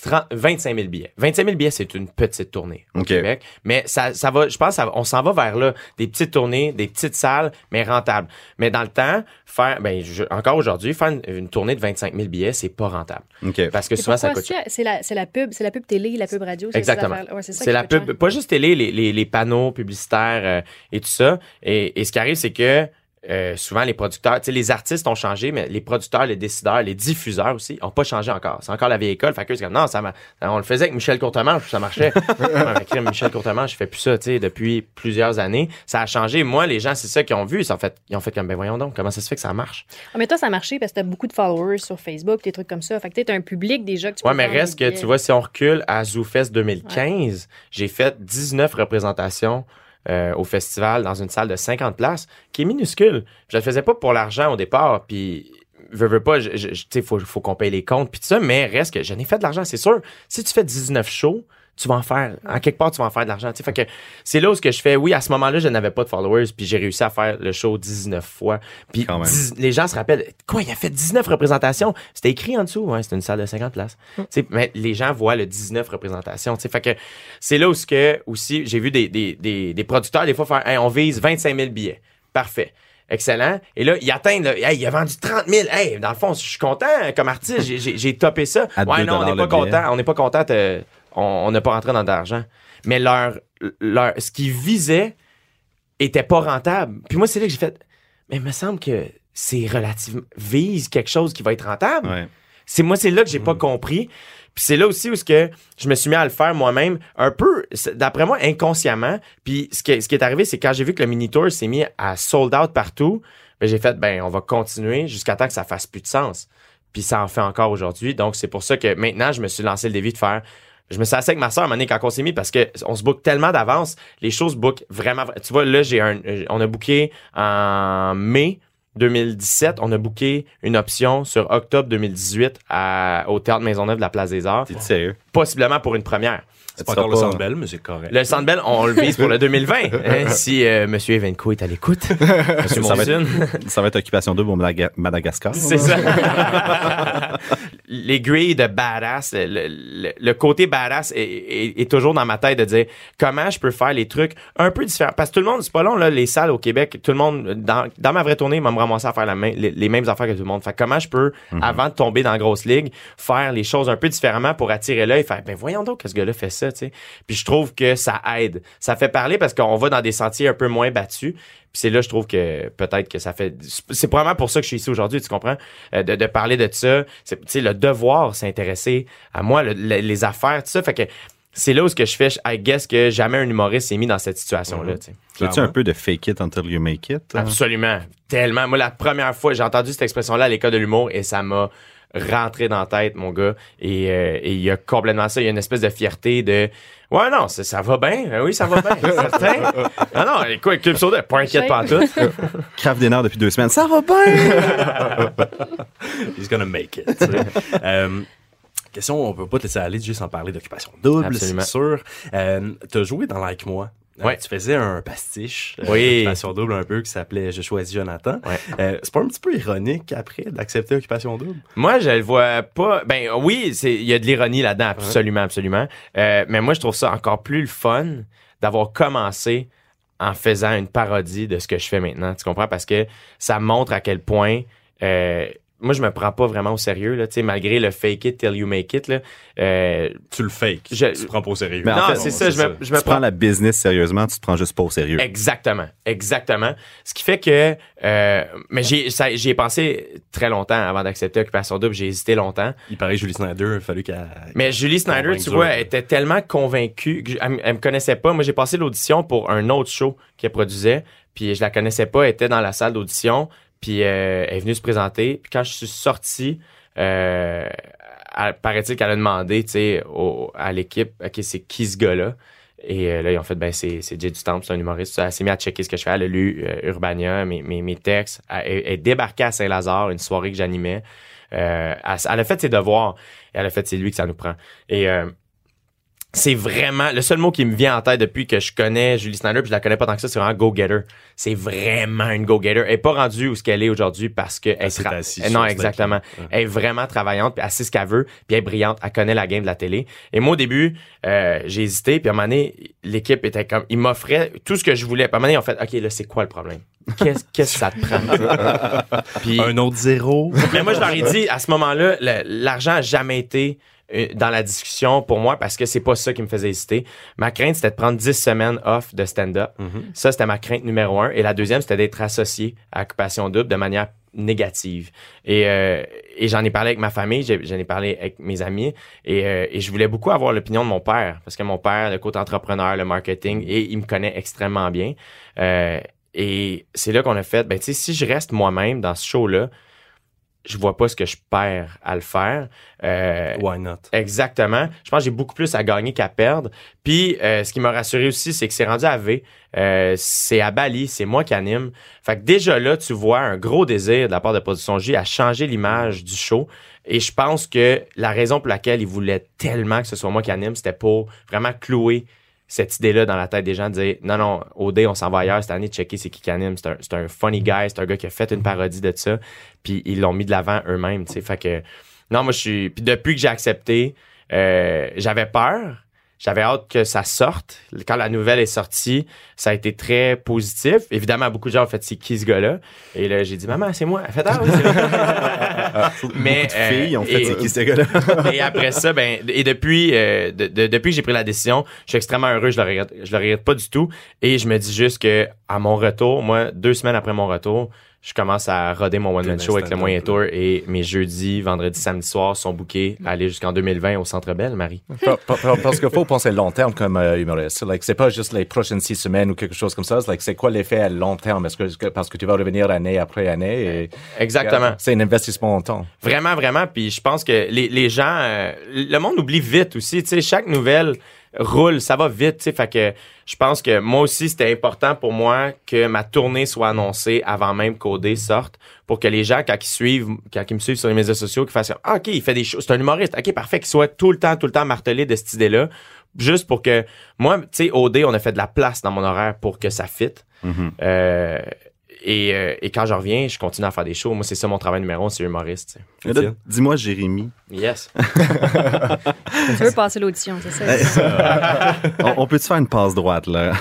30, 25 000 billets. 25 000 billets, c'est une petite tournée au OK. Québec. Mais ça, ça va, je pense, ça on s'en va vers là. Des petites tournées, des petites salles, mais rentables. Mais dans le temps, faire, ben, je- encore aujourd'hui, faire une, une tournée de 25 000 billets, c'est pas rentable. OK. Parce que souvent, ça coûte cher. c'est- la, c'est la pub, c'est la pub télé, la pub radio. Exactement. Ouais, c'est ça C'est qui la pub, cher. pas juste télé, les, les, les panneaux publicitaires euh, et tout ça. Et, et ce qui arrive, c'est que euh, souvent les producteurs, tu sais, les artistes ont changé, mais les producteurs, les décideurs, les diffuseurs aussi ont pas changé encore. C'est encore la vieille école. Fait que c'est comme, non, ça m'a- on le faisait avec Michel Courtemanche, ça marchait. Michel Courtemanche, je fais plus ça, tu sais, depuis plusieurs années. Ça a changé. Moi, les gens, c'est ça qu'ils ont vu. Ils ont fait, ils ont fait comme, ben voyons donc, comment ça se fait que ça marche? Ah, mais toi, ça a marché parce que t'as beaucoup de followers sur Facebook, des trucs comme ça. Fait que t'as un public déjà que tu Ouais, mais reste que, tu vois, si on recule à ZooFest 2015, j'ai fait 19 représentations euh, au festival dans une salle de 50 places qui est minuscule. Je le faisais pas pour l'argent au départ, puis veux, veux pas, tu sais, faut, faut qu'on paye les comptes, puis tout ça, mais reste que j'en ai fait de l'argent, c'est sûr. Si tu fais 19 shows, tu vas en faire, en quelque part, tu vas en faire de l'argent. tu sais. Fait que c'est là où ce que je fais, oui, à ce moment-là, je n'avais pas de followers, puis j'ai réussi à faire le show 19 fois. Puis Quand même. 10 les gens se rappellent, quoi, il a fait 19 représentations? C'était écrit en dessous, ouais, c'était une salle de 50 places. Tu sais, mais les gens voient le 19 représentations. tu sais. Fait que c'est là où ce que, aussi, j'ai vu des, des, des, des producteurs, des fois, faire, Hey, on vise 25 000 billets. Parfait. Excellent. Et là, il atteint, là, hey, il a vendu 30 000. Hey, dans le fond, je suis content comme artiste. J'ai- topé ça. À ouais, 2 non, on n'est pas billet. content. On n'est pas content. On n'a pas rentré dans de l'argent. Mais leur, leur, ce qu'ils visaient était pas rentable. Puis moi, c'est là que j'ai fait, mais il me semble que c'est relativement, vise quelque chose qui va être rentable. Ouais. C'est moi, c'est là que j'ai pas compris. Puis c'est là aussi où ce que je me suis mis à le faire moi-même, un peu, d'après moi, inconsciemment. Puis ce qui, ce qui est arrivé, c'est quand j'ai vu que le mini tour s'est mis à sold out partout, ben j'ai fait, ben on va continuer jusqu'à temps que ça fasse plus de sens. Puis ça en fait encore aujourd'hui. Donc c'est pour ça que maintenant, je me suis lancé le défi de faire. Je me suis assis avec ma soeur, Mané, quand on s'est mis, parce que on se book tellement d'avance, les choses bookent vraiment. Tu vois, là, j'ai un, on a booké en mai 2017, on a booké une option sur octobre 2018 à, au Théâtre Maisonneuve de la Place des Arts, T'es sérieux? possiblement pour une première. C'est pas encore le seras pas- Centre Bell, mais c'est correct. Le Centre Bell, on le vise pour le 2020. hein, si euh, M. Evenco est à l'écoute. Monsieur Ça va, être, ça va être occupation double au Madaga- Madagascar. C'est ça. les grilles de badass, le, le- le côté badass est, est- est toujours dans ma tête de dire comment je peux faire les trucs un peu différents. Parce que tout le monde, c'est pas long, là, les salles au Québec, tout le monde, dans, dans ma vraie tournée, m'a me ramasser à faire la les, les mêmes affaires que tout le monde. Fait que comment je peux, avant de tomber dans la grosse ligue, faire les choses un peu différemment pour attirer l'œil, faire, ben voyons donc que ce gars-là fait ça, tu sais. Puis je trouve que ça aide. Ça fait parler parce qu'on va dans des sentiers un peu moins battus. Puis c'est là, je trouve que peut-être que ça fait. C'est probablement pour ça que je suis ici aujourd'hui, tu comprends? Euh, de, de parler de ça. C'est, tu sais, le devoir s'intéresser à moi, le- le- les affaires, tout ça. Fait que c'est là où ce que je fais, I guess que jamais un humoriste s'est mis dans cette situation-là, tu. Y a-tu un peu de fake it until you make it? hein? Absolument. Tellement. Moi, la première fois, j'ai entendu cette expression-là à l'école de l'humour et ça m'a rentré dans la tête, mon gars. Et euh, et il y a complètement ça. Il y a une espèce de fierté de Ouais, non, ça, ça va bien. Ben oui, ça va bien. certain. Non, non, écoute, Club Soda, pas inquiète pas tout. Crave des nerfs depuis deux semaines. Ça va bien! He's gonna make it. tu sais. Euh, question, on peut pas te laisser aller juste en parler d'occupation double, c'est sûr. Euh, T'as joué dans Like Moi? Euh, Ouais. Tu faisais un pastiche euh, Oui. d'Occupation Double un peu qui s'appelait Je choisis Jonathan. Ouais. Euh, c'est pas un petit peu ironique après d'accepter Occupation Double? Moi, je le vois pas. Ben oui, il y a de l'ironie là-dedans, absolument, absolument. Euh, mais moi, je trouve ça encore plus le fun d'avoir commencé en faisant une parodie de ce que je fais maintenant. Tu comprends? Parce que ça montre à quel point. euh, moi, je me prends pas vraiment au sérieux, là, tu sais, malgré le fake it till you make it, là. Euh, Tu le fake. Je- Tu te prends pas au sérieux. Mais en non, fait, c'est ça, je me, je me Tu prends la business sérieusement, tu te prends juste pas au sérieux. Exactement, exactement. Ce qui fait que, euh, mais j'ai, j'y ai pensé très longtemps avant d'accepter Occupation Double. J'ai hésité longtemps. Il paraît que Julie Snyder, il a fallu qu'elle. Mais Julie Snyder, tu vois, elle était tellement convaincue qu'elle me- elle me connaissait pas. Moi, j'ai passé l'audition pour un autre show qu'elle produisait, puis je la connaissais pas. Elle était dans la salle d'audition, puis euh, elle est venue se présenter. Puis quand je suis sorti, euh, paraît-il qu'elle a demandé, au- à l'équipe, OK, c'est qui ce gars-là? Et euh, là, ils ont fait, ben, c'est, c'est Jay du Temple, c'est un humoriste. Elle s'est mise à checker ce que je fais. Elle a lu Urbania, mes, mes, mes textes. Elle est débarquée à Saint-Lazare, une soirée que j'animais. Euh, elle, elle a fait ses devoirs. Et elle a fait, c'est lui que ça nous prend. Et euh, c'est vraiment le seul mot qui me vient en tête depuis que je connais Julie Snyder puis je la connais pas tant que ça c'est vraiment go-getter. C'est vraiment une go-getter. Elle est pas rendue où ce qu'elle est aujourd'hui parce que elle assise Eh non exactement. Elle est vraiment travaillante puis elle sait ce qu'elle veut puis elle est brillante. Elle connaît la game de la télé. Et moi au début euh, j'ai hésité puis à un moment donné l'équipe était comme ils m'offraient tout ce que je voulais. Puis à un moment donné ont fait ok là c'est quoi le problème? Qu'est-ce que ça te prend? Puis Un autre zéro? mais moi, je leur ai dit, à ce moment-là, l'argent a jamais été dans la discussion pour moi parce que c'est pas ça qui me faisait hésiter. Ma crainte, c'était de prendre 10 semaines off de stand-up. Ça, c'était ma crainte numéro un. Et la deuxième, c'était d'être associé à Occupation Double de manière négative. Et, euh, et j'en ai parlé avec ma famille, j'en ai parlé avec mes amis et, euh, et je voulais beaucoup avoir l'opinion de mon père parce que mon père, le côté entrepreneur, le marketing, et il me connaît extrêmement bien. Euh, et c'est là qu'on a fait, ben tu sais, si je reste moi-même dans ce show-là, je vois pas ce que je perds à le faire. Euh, Why not? Exactement. Je pense que j'ai beaucoup plus à gagner qu'à perdre. Puis, euh, ce qui m'a rassuré aussi, c'est que c'est rendu à V. Euh, c'est à Bali, c'est moi qui anime. Fait que déjà là, tu vois un gros désir de la part de Production J à changer l'image du show. Et je pense que la raison pour laquelle il voulait tellement que ce soit moi qui anime, c'était pour vraiment clouer cette idée-là dans la tête des gens de dire non, non, OD, on s'en va ailleurs cette année, checker c'est qui qui anime. C'est un, c'est un funny guy, c'est un gars qui a fait une parodie de ça. Puis ils l'ont mis de l'avant eux-mêmes, tu sais. Fait que, non, moi, je suis. Puis depuis que j'ai accepté, euh, j'avais peur. J'avais hâte que ça sorte. Quand la nouvelle est sortie, ça a été très positif. Évidemment, beaucoup de gens ont fait c'est qui ce gars-là? Et là, j'ai dit maman, c'est moi. Elle fait ah oui, c'est vrai. Mais Beaucoup de filles euh, ont fait et- c'est qui ce gars-là? et après ça, ben, et depuis, euh, de- de- depuis que j'ai pris la décision, je suis extrêmement heureux. Je le regrette, je le regrette pas du tout. Et je me dis juste que à mon retour, moi, deux semaines après mon retour, je commence à roder mon one man T'es show avec le moyen là. tour et mes jeudis, vendredis, samedi soir sont bookés à aller jusqu'en 2020 au Centre Belle, Marie. Pa- pa- pa- Parce qu'il faut penser long terme comme euh, humoriste. Like, c'est pas juste les prochaines six semaines ou quelque chose comme ça. C'est Like, c'est quoi l'effet à long terme? Est-ce que- parce que tu vas revenir année après année et Exactement. c'est un investissement en temps. Vraiment, vraiment. Puis je pense que les, les gens, euh, le monde oublie vite aussi. Tu sais, chaque nouvelle roule, ça va vite. Tu sais, fait que je pense que moi aussi, c'était important pour moi que ma tournée soit annoncée avant même qu'OD sorte pour que les gens, quand ils suivent, quand ils me suivent sur les médias sociaux, qu'ils fassent comme, ah, OK, il fait des choses, c'est un humoriste. OK, parfait, qu'ils soient tout le temps, tout le temps martelés de cette idée-là. Juste pour que, moi, tu sais, OD, on a fait de la place dans mon horaire pour que ça fitte. Euh, et, euh, et quand je reviens, je continue à faire des shows. Moi, c'est ça mon travail numéro un, c'est humoriste. Dis-moi, Jérémy, Yes. Tu veux passer l'audition, c'est ça? on, on peut-tu faire une passe droite, là?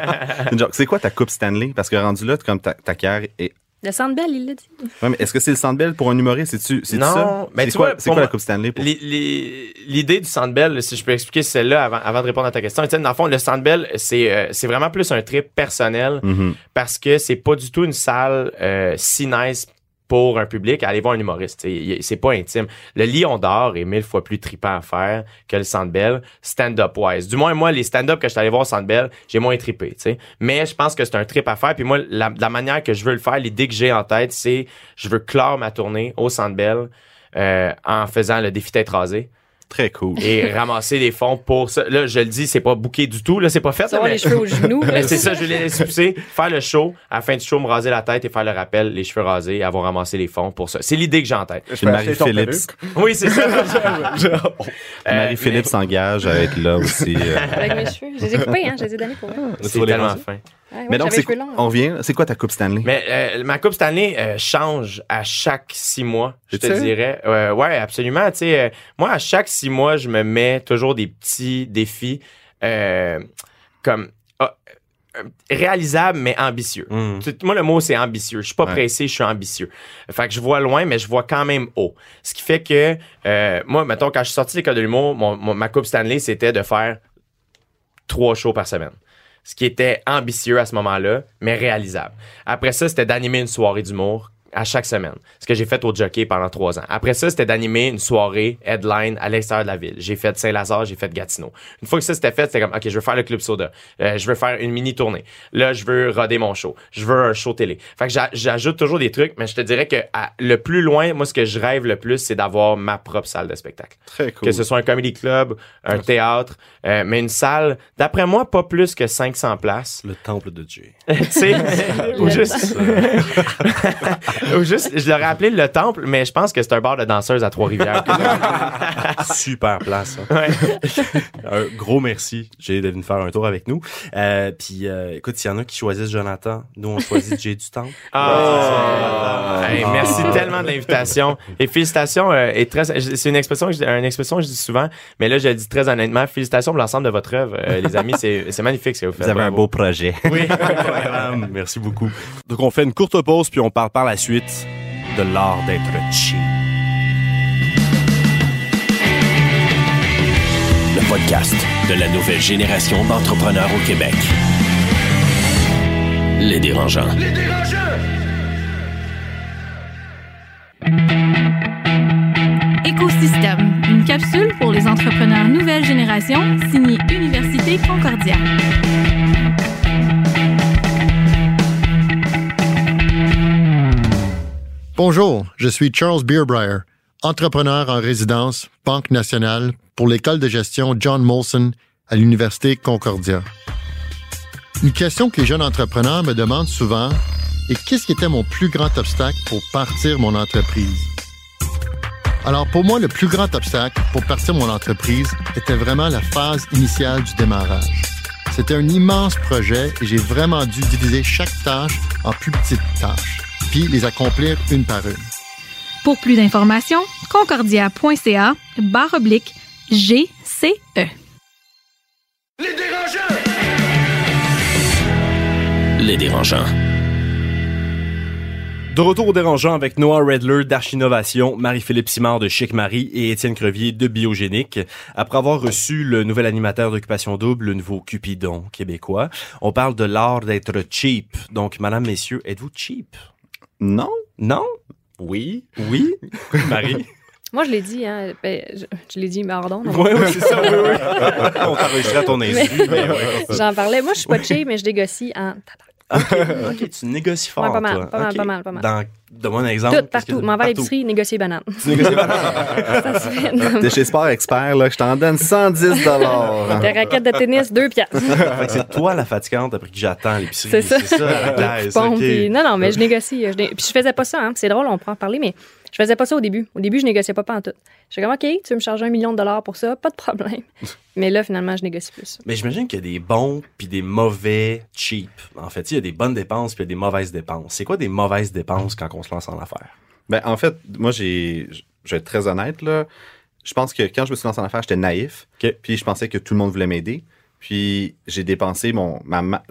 C'est quoi ta coupe Stanley? Parce que rendu là, comme ta, ta carrière est. Le Centre Bell, il l'a dit. Ouais, mais est-ce que c'est le Centre Bell pour un humoriste? C'est-tu c'est Non, ça? mais c'est quoi, vois, c'est pour quoi la coupe Stanley? Pour... L'idée du Centre Bell, si je peux expliquer celle-là avant, avant de répondre à ta question, Étienne, dans le fond, le Centre Bell, c'est euh, c'est vraiment plus un trip personnel Mhm. parce que c'est pas du tout une salle euh, si nice pour un public aller voir un humoriste. C'est pas intime. Le Lion d'Or est mille fois plus trippant à faire que le Centre Bell, stand-up wise. Du moins, moi, les stand-up que je suis allé voir au Centre Bell, j'ai moins trippé. tu sais. Mais je pense que c'est un trip à faire. Puis moi, la, manière que je veux le faire, l'idée que j'ai en tête, c'est je veux clore ma tournée au Centre Bell euh, en faisant le défi tête rasée Très cool. et ramasser des fonds pour ça. Là, je le dis, c'est pas booké du tout. Là, c'est pas fait. Ça là, va mais- les cheveux aux genoux. mais c'est ça, je l'ai laissé pousser, faire le show, à la fin du show, me raser la tête et faire le rappel, les cheveux rasés, et avoir ramassé les fonds pour ça. C'est l'idée que j'ai en tête. Puis Marie-Philippe Oui, c'est ça. Euh, Marie-Philippe s'engage à être là aussi. euh. Avec mes cheveux. Je les ai coupés, hein. Je les ai donnés pour Tu C'est tellement fin. Ouais, ouais, Mais donc, c'est longs. on revient. C'est quoi ta coupe Stanley? Mais euh, ma coupe Stanley euh, change à chaque six mois, je te dirais. Euh, ouais, absolument. Tu sais, euh, moi, à chaque six mois, je me mets toujours des petits défis euh, comme ah, réalisables mais ambitieux. Mm. Tu- Moi, le mot, c'est ambitieux. Je suis pas Ouais. pressé, je suis ambitieux. Fait que je vois loin, mais je vois quand même haut. Ce qui fait que, euh, moi, mettons, quand je suis sorti de l'école de l'humour, mon- mon- ma coupe Stanley, c'était de faire trois shows par semaine. Ce qui était ambitieux à ce moment-là, mais réalisable. Après ça, c'était d'animer une soirée d'humour à chaque semaine. Ce que j'ai fait au jockey pendant trois ans. Après ça, c'était d'animer une soirée headline à l'extérieur de la ville. J'ai fait Saint-Lazare, j'ai fait Gatineau. Une fois que ça c'était fait, c'était comme, OK, je veux faire le Club Soda. Euh, je veux faire une mini tournée. Là, je veux roder mon show. Je veux un show télé. Fait que j'a- j'ajoute toujours des trucs, mais je te dirais que à- le plus loin, moi, ce que je rêve le plus, c'est d'avoir ma propre salle de spectacle. Très cool. Que ce soit un comedy club, un théâtre, euh, mais une salle, d'après moi, pas plus que 500 places. Le temple de Dieu. tu sais, ou juste, juste, je l'aurais appelé le temple, mais je pense que c'est un bar de danseuses à Trois-Rivières. Super place. hein. Ouais. un gros merci, Jay, de venir faire un tour avec nous. Euh, puis, euh, écoute, s'il y en a qui choisissent Jonathan, nous, on choisit Jay du Temple. Ah, hey, merci tellement de l'invitation et félicitations. euh, et très, c'est une expression, que je- une expression que je dis souvent, mais là je le dis très honnêtement. Félicitations pour l'ensemble de votre œuvre, euh, les amis. C'est, c'est magnifique ce que vous faites. Vous avez un Bravo. beau projet. Oui. Merci beaucoup. Donc, on fait une courte pause, puis on parle par la suite de l'art d'être cheap. Le podcast de la nouvelle génération d'entrepreneurs au Québec. Les dérangeants. Écosystème, une capsule pour les entrepreneurs nouvelle génération, signée Université Concordia. Bonjour, je suis Charles Beerbrier, entrepreneur en résidence, Banque nationale, pour l'école de gestion John Molson à l'Université Concordia. Une question que les jeunes entrepreneurs me demandent souvent est qu'est-ce qui était mon plus grand obstacle pour partir mon entreprise? Alors pour moi, le plus grand obstacle pour partir mon entreprise était vraiment la phase initiale du démarrage. C'était un immense projet et j'ai vraiment dû diviser chaque tâche en plus petites tâches, puis les accomplir une par une. Pour plus d'informations, concordia.ca barre oblique GCE. Les dérangeants. De retour au dérangeant avec Noah Redler d'Archinovation, Marie-Philippe Simard de Chic Marie et Étienne Crevier de Biogénique. Après avoir reçu le nouvel animateur d'Occupation Double, le nouveau Cupidon québécois, on parle de l'art d'être cheap. Donc, madame, messieurs, êtes-vous cheap? Non? Non? Oui. Oui? Marie? Moi, je l'ai dit, hein. ben, je, je l'ai dit, mais pardon. Oui, oui, c'est ça, oui, oui. on t'enregistrait à ton insu, Mais- mais ouais. J'en parlais. Moi, je suis pas cheap, mais je négocie en OK, ok, tu négocies fort, Ouais, pas mal, toi. pas mal, pas mal, pas mal. Dans, donne-moi un exemple. tout, partout. M'en va à l'épicerie, négocier banane. Pas? Fait. non. T'es chez Sport Expert, là, je t'en donne 110 dollars. Des raquettes de tennis, deux piastres. Fait que c'est toi la fatigante après que j'attends à l'épicerie. C'est ça. C'est ça, la puis- non, non, mais je négocie. Je né- Puis je faisais pas ça, hein. C'est drôle, on pourra en parler, mais je faisais pas ça au début. Au début, je négociais pas en tout. J'étais comme, OK, tu veux me charger un million de dollars pour ça? Pas de problème. mais là, finalement, je négocie plus. Mais j'imagine qu'il y a des bons puis des mauvais cheap. En fait, il y a des bonnes dépenses puis il y a des mauvaises dépenses. C'est quoi des mauvaises dépenses quand on se lance en affaires? Ben, en fait, moi, j'ai, je vais être très honnête, là. Je pense que quand je me suis lancé en affaires, j'étais naïf. Puis je pensais que tout le monde voulait m'aider. Puis j'ai dépensé mon. Ma,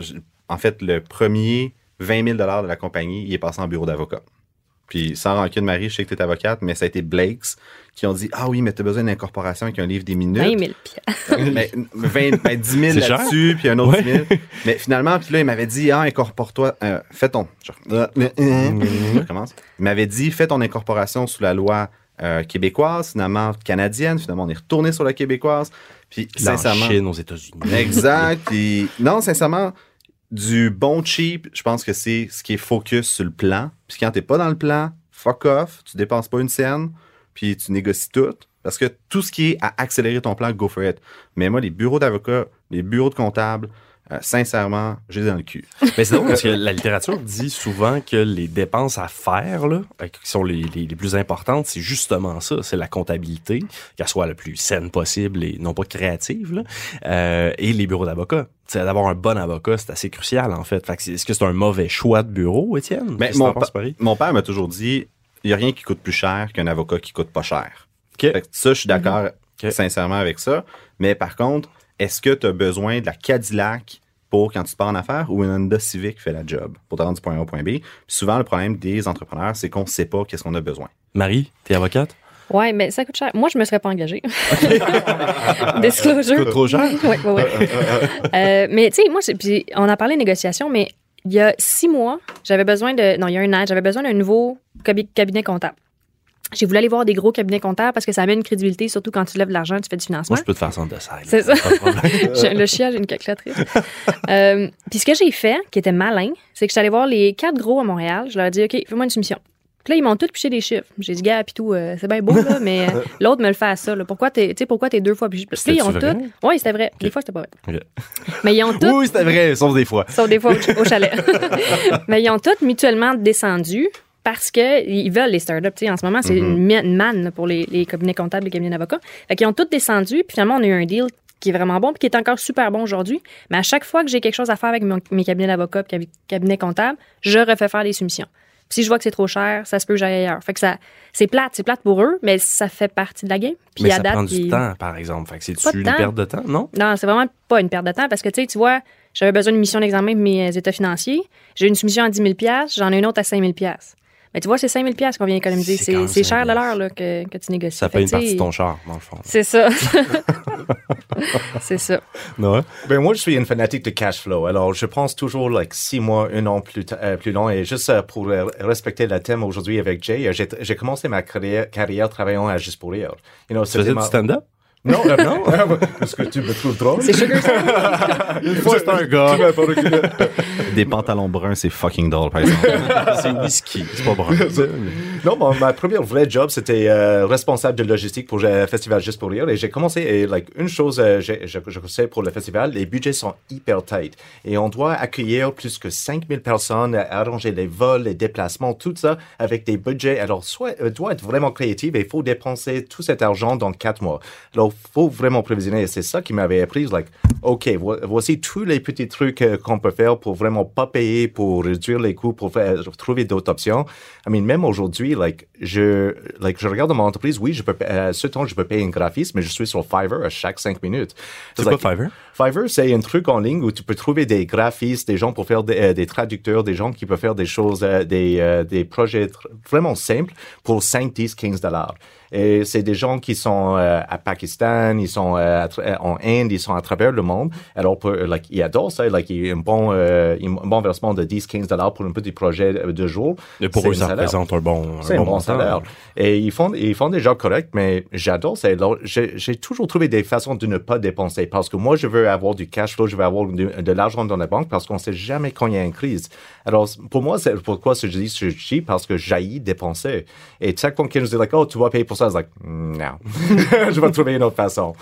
en fait, le premier 20 000 de la compagnie, il est passé en bureau d'avocat. Puis sans rancune, Marie, je sais que tu es avocate, mais ça a été Blakes qui ont dit Ah oui, mais tu as besoin d'une incorporation avec un livre des minutes. 20 000 piastres. mais, 20, ben, 10 000 C'est cher. là-dessus, puis un autre 10 000. Mais finalement, puis là, il m'avait dit, ah, incorpore-toi, euh, fais ton. Je, je recommence. Il m'avait dit, fais ton incorporation sous la loi euh, québécoise, finalement canadienne. Finalement, on est retourné sur la québécoise. Puis, sincèrement. Chine aux États-Unis. Exact. Puis, non, sincèrement, du bon cheap, je pense que c'est ce qui est focus sur le plan. Puis quand t'es pas dans le plan, fuck off, tu dépenses pas une scène, puis tu négocies tout. Parce que tout ce qui est à accélérer ton plan, go for it. Mais moi, les bureaux d'avocats, les bureaux de comptables, euh, sincèrement, j'ai dans le cul. Mais c'est drôle parce que la littérature dit souvent que les dépenses à faire, là, euh, qui sont les, les- les plus importantes, c'est justement ça. C'est la comptabilité, qu'elle soit la plus saine possible et non pas créative, là, euh, et les bureaux d'avocats. D'avoir un bon avocat, c'est assez crucial, en fait. fait que c'est- Est-ce que c'est un mauvais choix de bureau, Étienne? Mon, pa- Marie? mon père m'a toujours dit il n'y a rien qui coûte plus cher qu'un avocat qui coûte pas cher. OK. Fait que ça, je suis d'accord Ok. sincèrement avec ça. Mais par contre, est-ce que tu as besoin de la Cadillac pour quand tu pars en affaires ou une Honda Civic fait la job pour te rendre du point A au point B? Puis souvent, le problème des entrepreneurs, c'est qu'on ne sait pas qu'est-ce qu'on a besoin. Marie, t'es avocate? Ouais, mais ça coûte cher. Moi, je me serais pas engagée. Disclosure. Ça coûte trop cher? Oui, oui, oui. Euh, mais tu sais, moi, on a parlé de négociation, mais il y a six mois, j'avais besoin de. Non, il y a un an, j'avais besoin d'un nouveau cabi- cabinet comptable. J'ai voulu aller voir des gros cabinets comptables parce que ça amène une crédibilité, surtout quand tu lèves de l'argent, tu fais du financement. Moi, je peux te faire ça en dessin. C'est ça. Le chien, j'ai une calculatrice. euh, puis ce que j'ai fait, qui était malin, c'est que je suis allée voir les quatre gros à Montréal. Je leur ai dit, OK, fais-moi une soumission. Puis là, ils m'ont tous piché des chiffres. J'ai dit, gars, puis tout, euh, c'est bien beau, là, mais euh, l'autre me le fait à ça. Là. Pourquoi t'es, pourquoi t'es deux fois plus. Puis là, ils ont tout. Oui, c'était vrai. Des fois, c'était pas vrai. Mais ils ont tout. Oui, c'était vrai, sauf des fois. Sauf des fois au, au chalet. Mais ils ont tous mutuellement descendu parce qu'ils veulent les startups. En ce moment, c'est une mi- une manne là, pour les, les cabinets comptables, les cabinets d'avocats. Fait qu'ils ont tous descendu. Puis finalement, on a eu un deal qui est vraiment bon puis qui est encore super bon aujourd'hui. Mais à chaque fois que j'ai quelque chose à faire avec mon- mes cabinets d'avocats puis cabinets comptables, je refais faire des soumissions. Si je vois que c'est trop cher, ça se peut que j'aille ailleurs. Fait que ça, c'est plate, c'est plate pour eux, mais ça fait partie de la game. Puis Mais ça date, prend du temps, par exemple. Fait que Pas c'est-tu de une temps. perte de temps, non? non, c'est vraiment pas une perte de temps parce que, tu sais, tu vois, j'avais besoin d'une mission d'examen pour mes euh, états financiers. J'ai une soumission à 10 000 j'en ai une autre à 5 000 Mais tu vois, c'est 5 000 qu'on vient économiser. C'est cher 5 de 000. l'heure là, que, que tu négocies. Ça Fait paye une partie de ton char, dans le fond. C'est ça. c'est ça. Ouais. Ben, moi, je suis une fanatique de cash flow. Alors, je pense toujours, like, six mois, un an plus, euh, plus long. Et juste euh, pour euh, respecter le thème aujourd'hui avec Jay, euh, j'ai commencé ma carrière, carrière travaillant à Juste pour rire. You know, Tu faisais du stand-up? Non, euh, non. Est-ce que tu me trouves drôle? C'est Sugar Sammy. Une fois, c'était un gars. Des pantalons bruns, c'est fucking drôle, par exemple. c'est whisky, c'est pas brun. Non, mon- ma première vraie job, c'était euh, responsable de logistique pour le festival Juste pour rire. Et j'ai commencé, et like, une chose, euh, je, je sais pour le festival, les budgets sont hyper tight. Et on doit accueillir plus que 5000 personnes, euh, arranger les vols, les déplacements, tout ça avec des budgets. Alors, soit, euh, doit être vraiment créatif et il faut dépenser tout cet argent dans quatre mois. Alors, faut vraiment prévisionner. Et c'est ça qui m'avait appris, like, OK, vo- voici tous les petits trucs euh, qu'on peut faire pour vraiment pas payer, pour réduire les coûts, pour faire- trouver d'autres options. I mean, même aujourd'hui, like, je, like, je regarde dans mon entreprise, oui, je peux, euh, ce temps, je peux payer un graphiste, mais je suis sur Fiverr à chaque cinq minutes. C'est Like, quoi Fiverr? Fiverr, c'est un truc en ligne où tu peux trouver des graphistes, des gens pour faire des, euh, des traducteurs, des gens qui peuvent faire des choses, euh, des, euh, des projets vraiment simples pour 5, 10, 15 dollars. Et c'est des gens qui sont euh, à Pakistan, ils sont euh, en Inde, ils sont à travers le monde. Alors, pour, like, ils adorent ça. Like, un bon, euh, un bon versement de 10, 15 dollars pour un petit projet de jour. Et pour eux, ça salaire. représente un bon, un bon, salaire. Et ils font, ils font des jobs corrects, mais j'adore ça. Alors, j'ai toujours trouvé des façons de ne pas dépenser parce que moi, je veux avoir du cash flow, je veux avoir de, l'argent dans la banque parce qu'on sait jamais quand il y a une crise. Alors, pour moi, c'est pourquoi je dis je dis parce que j'haïs dépenser. Et chaque fois quelqu'un me dit, like, oh, tu vas payer pour ça, je like, non. je vais trouver une autre façon.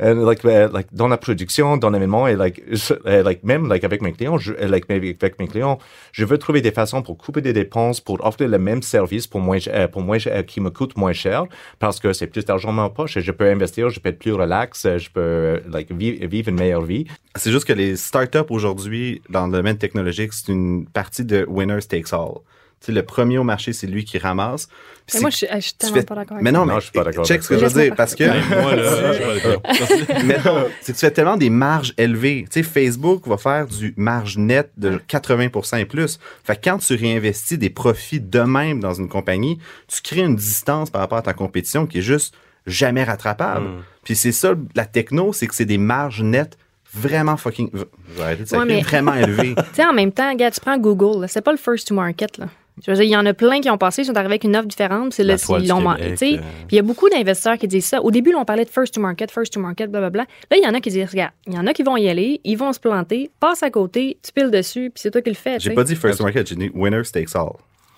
And, like, uh, like, dans la production, dans l'événement, et like, like, même like, avec mes clients, je, like, avec mes clients, je veux trouver des façons pour couper des dépenses, pour offrir le même service pour moins, euh, pour moins, euh, qui me coûte moins cher, parce que c'est plus d'argent dans ma poche et je peux investir, je peux être plus relax, euh, je peux euh, like, vivre une meilleure vie. C'est juste que les startups aujourd'hui, dans le domaine technologique, c'est une partie de winner takes all. Tu sais, le premier au marché, c'est lui qui ramasse. Mais c'est- moi, je suis, je suis tellement fais- pas d'accord avec Mais non, Non, mais je suis pas d'accord check ce que je veux dire, parce que Moi, là, je suis pas d'accord. Mettons, c'est que tu fais tellement des marges élevées. Tu sais, Facebook va faire du marge net de 80 et plus. Fait que quand tu réinvestis des profits de même dans une compagnie, tu crées une distance par rapport à ta compétition qui est juste jamais rattrapable. Puis c'est ça, la techno, c'est que c'est des marges nettes vraiment fucking... Arrêter Ouais, mais- vraiment élevées. Tu sais, en même temps, gars, tu prends Google, c'est pas le first to market, là. Je veux dire, il y en a plein qui ont passé, ils sont arrivés avec une offre différente. C'est là, ils l'ont man- Québec, tu sais. euh. Puis il y a beaucoup d'investisseurs qui disent ça. Au début, là, on parlait de first to market, first to market, blablabla. Là, il y en a qui disent, regarde, il y en a qui vont y aller, ils vont se planter, passe à côté, tu piles dessus, puis c'est toi qui le fais. J'ai pas dit first market, j'ai dit winner takes all.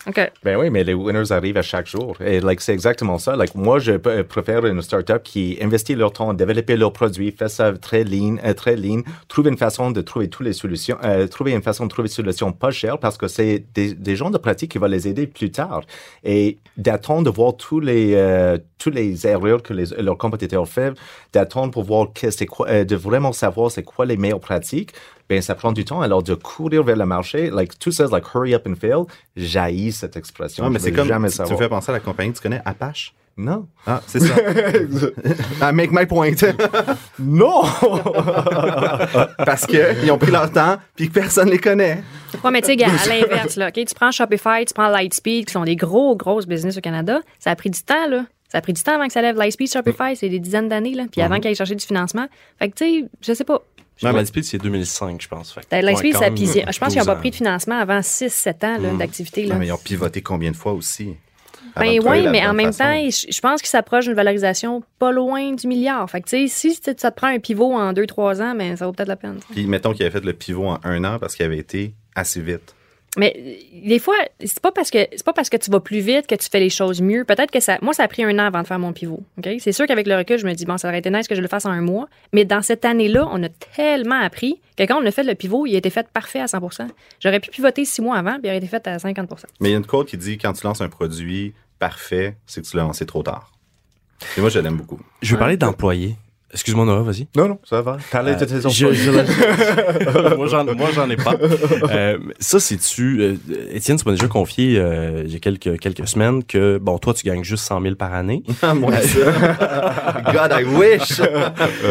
OK. Ben oui, mais les winners arrivent à chaque jour. Et like, c'est exactement ça. Like, moi, je p- préfère une startup qui investit leur temps développer leurs produits, fait ça très lean, euh, très lean, trouve une façon de trouver toutes les solutions, euh, trouver une façon de trouver des solutions pas chères parce que c'est des, gens de pratique qui vont les aider plus tard. Et d'attendre de voir tous les, euh, tous les erreurs que leurs compétiteurs font, d'attendre pour voir que c'est quoi, euh, de vraiment savoir c'est quoi les meilleures pratiques, ben ça prend du temps. Alors de courir vers le marché, like tout ça, like hurry up and fail, jaillit cette expression. Ouais, mais c'est comme, jamais tu, me fais penser à la compagnie, tu connais Apache? Non. Ah, c'est ça. I make my point. Non! Parce qu'ils ont pris leur temps, puis que personne les connaît. Ouais, mais tu sais, à l'inverse, là, OK, tu prends Shopify, tu prends Lightspeed, qui sont des gros, grosses business au Canada. Ça a pris du temps, là. Ça a pris du temps avant que ça lève Lightspeed, Shopify, c'est des dizaines d'années, là. Puis avant qu'ils aillent chercher du financement. Fait que, tu sais, je sais pas. Non, mais Lightspeed, c'est 2005, je pense. Fait que- Ben, Lightspeed, ouais, ça, puis je pense qu'ils n'ont 12 pas pris de financement avant 6-7 ans là, Mm. d'activité. là. Non, mais ils ont pivoté combien de fois aussi? Ben oui, mais en même façon. temps, je pense qu'ils s'approchent d'une valorisation pas loin du milliard. Fait que, tu sais, si ça te prend un pivot en 2-3 ans, ben, ça vaut peut-être la peine. Puis mettons qu'il avait fait le pivot en un an parce qu'il avait été assez vite. Mais euh, des fois, c'est pas parce que c'est pas parce que tu vas plus vite que tu fais les choses mieux. Peut-être que ça. Moi, ça a pris un an avant de faire mon pivot. ok? C'est sûr qu'avec le recul, je me dis bon, ça aurait été nice que je le fasse en un mois. Mais dans cette année-là, on a tellement appris que quand on a fait le pivot, il a été fait parfait à 100 J'aurais pu pivoter six mois avant, puis il aurait été fait à 50% Mais il y a une quote qui dit quand tu lances un produit parfait, c'est que tu l'as lancé trop tard. Et moi, je l'aime beaucoup. Je veux parler d'employés. Excuse-moi, Noah, vas-y. Non, non, ça va. Parlez de Euh, tes je- employés. je- moi, j'en, moi, ai pas. Euh, ça, c'est-tu... euh, Étienne, tu m'as déjà confié euh, il y a quelques, quelques semaines que, bon, toi, tu gagnes juste 100 000 par année. Moi, ça. God, I wish!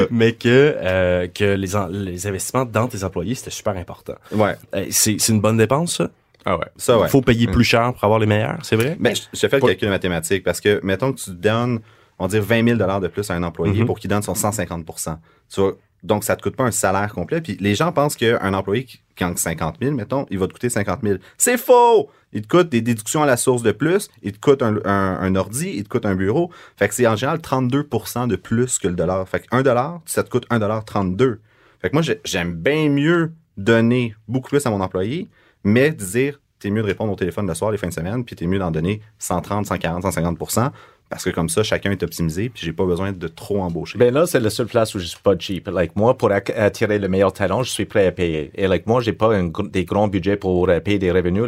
mais que, euh, que les, les investissements dans tes employés, c'était super important. Ouais, Euh, c'est, c'est une bonne dépense, ça? Ah ouais. ça, ouais. faut payer plus cher pour avoir les meilleurs, c'est vrai? Mais je, je fais le calcul mathématique parce que, mettons que tu donnes, on va dire 20 000 de plus à un employé Mhm. pour qu'il donne son 150 tu vois, Donc, ça te coûte pas un salaire complet. Puis les gens pensent qu'un employé qui gagne 50 000, mettons, il va te coûter 50 000. C'est faux! Il te coûte des déductions à la source de plus, il te coûte un, un- un ordi, il te coûte un bureau. Fait que c'est en général 32% de plus que le dollar. Fait que 1 dollar, ça te coûte 1 dollar 32. Fait que moi, j'ai- j'aime bien mieux donner beaucoup plus à mon employé, mais dire, t'es mieux de répondre au téléphone le soir, les fins de semaine, puis t'es mieux d'en donner 130, 140, 150 parce que comme ça, chacun est optimisé, puis j'ai pas besoin de trop embaucher. Ben là, c'est la seule place où je suis pas cheap. Like, moi, pour attirer le meilleur talent, je suis prêt à payer. Et like, moi, j'ai pas des grands budgets pour euh, payer des revenus.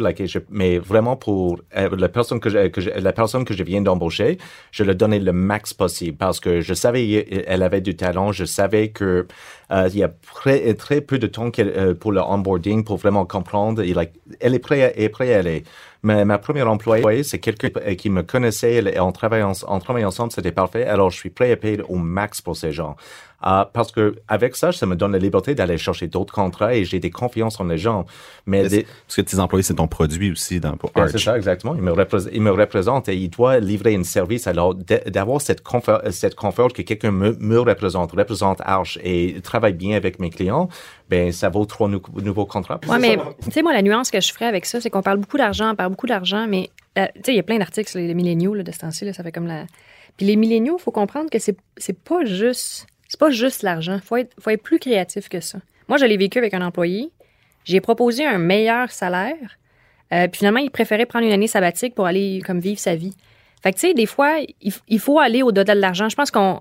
Mais vraiment pour euh, la personne que je, la personne que je viens d'embaucher, je lui donnais le max possible parce que je savais elle avait du talent. Je savais que euh, y a très, très peu de temps euh, pour le onboarding pour vraiment comprendre. Et, like, elle est prête, est prête à aller. Mais ma première employée, c'est quelqu'un euh, qui me connaissait et on travaille, en- on travaille ensemble, c'était parfait. Alors, je suis prêt à payer au max pour ces gens. Ah, parce que avec ça, ça me donne la liberté d'aller chercher d'autres contrats et j'ai des confiances en les gens. Mais Mais des- c'est- Parce que tes employés, c'est ton produit aussi dans, pour Arch? c'est ça, exactement. Il me, représente, il me représente et il doit livrer un service. Alors, d'avoir cette confort, cette confort que quelqu'un me, me représente, représente Arch et travaille bien avec mes clients, ben, ça vaut trois nou- nouveaux contrats. Ouais, mais tu sais, moi, la nuance que je ferais avec ça, c'est qu'on parle beaucoup d'argent, on parle beaucoup d'argent, mais euh, tu sais, il y a plein d'articles sur les milléniaux là, de ce temps-ci, là, ça fait comme la. Puis les milléniaux, il faut comprendre que c'est c'est pas juste. C'est pas juste l'argent. Il faut être, faut être plus créatif que ça. Moi, je l'ai vécu avec un employé. J'ai proposé un meilleur salaire. euh, puis finalement, il préférait prendre une année sabbatique pour aller comme vivre sa vie. Fait que tu sais, des fois, il, faut aller au-delà de l'argent. Je pense qu'on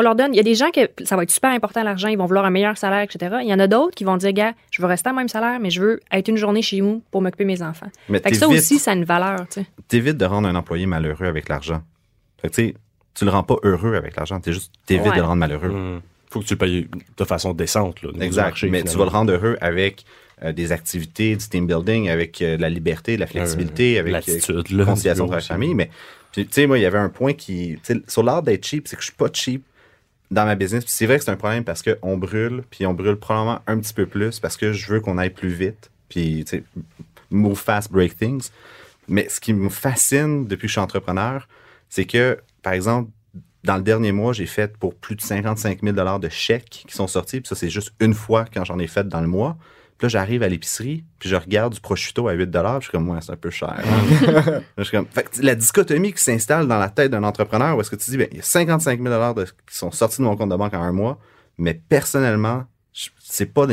leur donne. Il y a des gens que ça va être super important l'argent, ils vont vouloir un meilleur salaire, etc. Il y en a d'autres qui vont dire, gars, je veux rester au même salaire, mais je veux être une journée chez nous pour m'occuper de mes enfants. Mais Fait que ça aussi, ça a une valeur, tu sais. T'évites de rendre un employé malheureux avec l'argent. Fait que tu sais, tu le rends pas heureux avec l'argent, t'es juste, t'évites Ouais. de le rendre malheureux. Hmm. Faut que tu le payes de façon décente, là, Exact. marché, mais tu vas le rendre heureux avec euh, des activités, du team building, avec euh, de la liberté, de la flexibilité, avec euh, l'attitude, là, conciliation de la famille. Mais tu sais, moi, il y avait un point qui, tu sur l'art d'être cheap, c'est que je suis pas cheap dans ma business. Puis c'est vrai que c'est un problème parce qu'on brûle, puis on brûle probablement un petit peu plus parce que je veux qu'on aille plus vite. Puis, tu sais, move fast, break things. Mais ce qui me fascine depuis que je suis entrepreneur, c'est que, par exemple, dans le dernier mois, j'ai fait pour plus de 55 000 de chèques qui sont sortis. Puis ça, c'est juste une fois quand j'en ai fait dans le mois. Puis là, j'arrive à l'épicerie, puis je regarde du prosciutto à 8 puis je suis comme, ouais, c'est un peu cher. je suis comme, fait que la dichotomie qui s'installe dans la tête d'un entrepreneur, où est-ce que tu dis, ben, il y a 55 000 de- qui sont sortis de mon compte de banque en un mois, mais personnellement, je- c'est pas,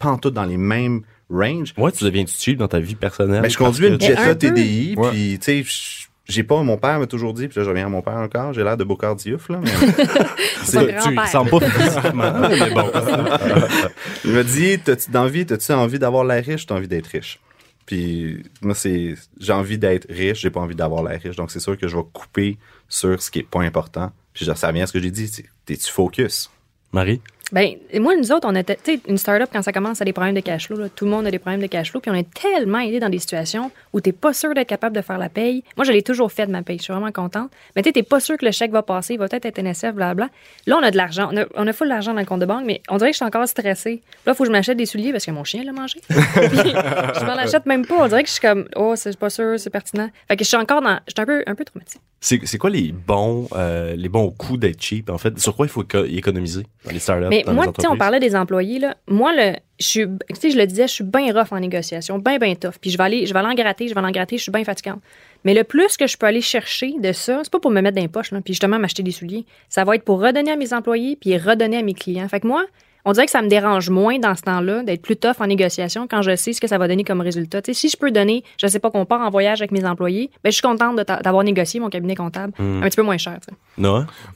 pas en tout dans les mêmes ranges. Ouais, tu deviens cheap dans ta vie personnelle? Ben, je conduis une Mais Jetta. TDI, Ouais. puis tu sais, je- j'ai pas, mon père m'a toujours dit, puis là je reviens à mon père encore, j'ai l'air de Bocard Diouf, là, mais Tu pas physiquement, mais bon. il m'a dit, t'as-tu d'envie, t'as-tu envie d'avoir l'air riche, t'as envie d'être riche? Puis moi, c'est, j'ai envie d'être riche, j'ai pas envie d'avoir l'air riche, donc c'est sûr que je vais couper sur ce qui est pas important. Puis genre, ça revient à ce que j'ai dit, t'es-tu focus? Marie? Ben, et moi, nous autres, on était, tu sais, une start-up, quand ça commence, à des problèmes de cash flow. là. Tout le monde a des problèmes de cash flow. Puis on est tellement aidé dans des situations où t'es pas sûr d'être capable de faire la paye. Moi, je l'ai toujours fait de ma paye. Je suis vraiment contente. Mais tu t'es pas sûr que le chèque va passer. Il va peut-être être NSF, blablabla. Là, on a de l'argent. On a, on a full l'argent dans le compte de banque, mais on dirait que je suis encore stressée. Là, il faut que je m'achète des souliers parce que mon chien l'a mangé. Puis, je m'en achète même pas. On dirait que je suis comme, oh, c'est pas sûr, c'est pertinent. Fait que je suis encore dans. Je suis un peu, un peu traumatisée. C'est c'est quoi les bons, euh, les bons coups d'être cheap, en fait? Sur quoi il faut éco- économiser dans les startups? Mais dans moi, tu sais, on parlait des employés, là. Moi, le, je suis, tu sais, je le disais, je suis bien rough en négociation, bien, bien tough. Puis je vais aller, je vais aller en gratter, je vais aller en gratter, je suis bien fatigante. Mais le plus que je peux aller chercher de ça, c'est pas pour me mettre dans les poches, puis justement m'acheter des souliers. Ça va être pour redonner à mes employés, puis redonner à mes clients. Fait que moi, on dirait que ça me dérange moins dans ce temps-là d'être plus tough en négociation quand je sais ce que ça va donner comme résultat. Si je peux donner, je sais pas qu'on part en voyage avec mes employés, ben, je suis contente d'avoir négocié mon cabinet comptable Hmm. un petit peu moins cher.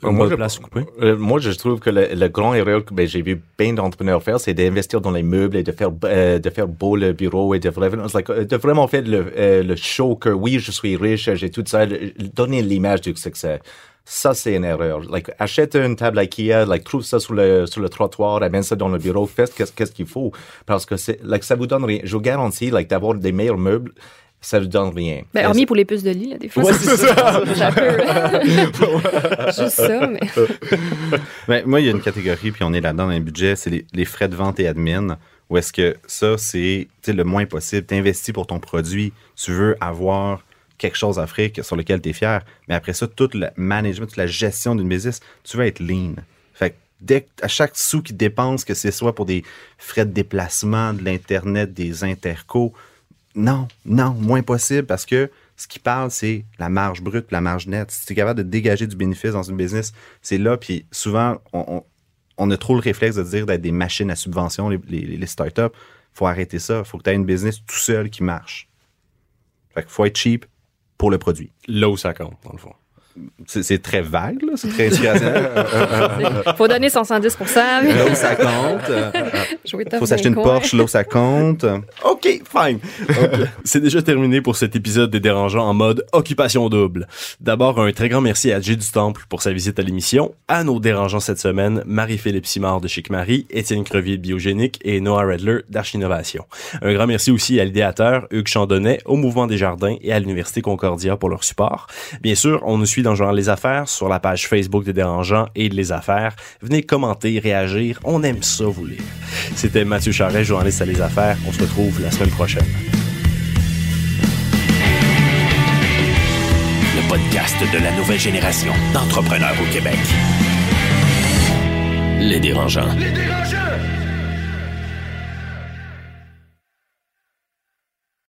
Moi, je- place à couper. Euh, moi, je trouve que le, le grand erreur que ben, j'ai vu bien d'entrepreneurs faire, c'est d'investir dans les meubles et de faire, euh, de faire beau le bureau et de vraiment, it's like, euh, de vraiment faire le, euh, le show que oui, je suis riche, j'ai tout ça, donner l'image du succès. Ça, c'est une erreur. Like, achète une table IKEA, like, trouve ça sur le, sur le trottoir, amène ça dans le bureau, fais ce qu'est-ce qu'est-ce qu'il faut. Parce que c'est, like, ça vous donne rien. Je vous garantis, like, d'avoir des meilleurs meubles, ça ne donne rien. Ben, hormis pour les puces de lit, là, des fois. Ouais, c'est ça. ça Juste ça, mais. Ben, moi, il y a une catégorie, puis on est là-dedans dans les budgets, c'est les, les frais de vente et admin. Où est-ce que ça, c'est le moins possible. Tu investis pour ton produit, tu veux avoir quelque chose à sur lequel tu es fier. Mais après ça, tout le management, toute la gestion d'une business, tu veux être lean. Fait que dès à chaque sou qui dépense, que ce soit pour des frais de déplacement, de l'Internet, des intercos, non, non, moins possible parce que ce qui parle, c'est la marge brute, la marge nette. Si tu es capable de dégager du bénéfice dans une business, c'est là. Puis souvent, on, a trop le réflexe de dire d'être des machines à subvention, les, les, les startups. faut arrêter ça. faut que tu aies une business tout seul qui marche. Fait qu'il faut être cheap pour le produit. Là où ça compte, dans le fond. C'est très vague, là. C'est très inspirationnel. Faut donner son 110 mais là où ça compte. tough faut s'acheter une coin. Porsche là où ça compte. OK, fine. C'est déjà terminé pour cet épisode des Dérangeants en mode occupation double. D'abord, un très grand merci à Jay du Temple pour sa visite à l'émission, à nos dérangeants cette semaine, Marie-Philippe Simard de Chic Marie, Étienne Crevier de Biogénique et Noah Redler d'Archinovation. Un grand merci aussi à l'idéateur Hugues Chandonnet, au Mouvement des Jardins et à l'Université Concordia pour leur support. Bien sûr, on nous suit dans Journal Les Affaires sur la page Facebook des Dérangeants et de Les Affaires. Venez commenter, réagir, on aime ça vous lire. C'était Mathieu Charret, journaliste à Les Affaires. On se retrouve la semaine prochaine. Le podcast de la nouvelle génération d'entrepreneurs au Québec. Les dérangeants. Les dérangeants!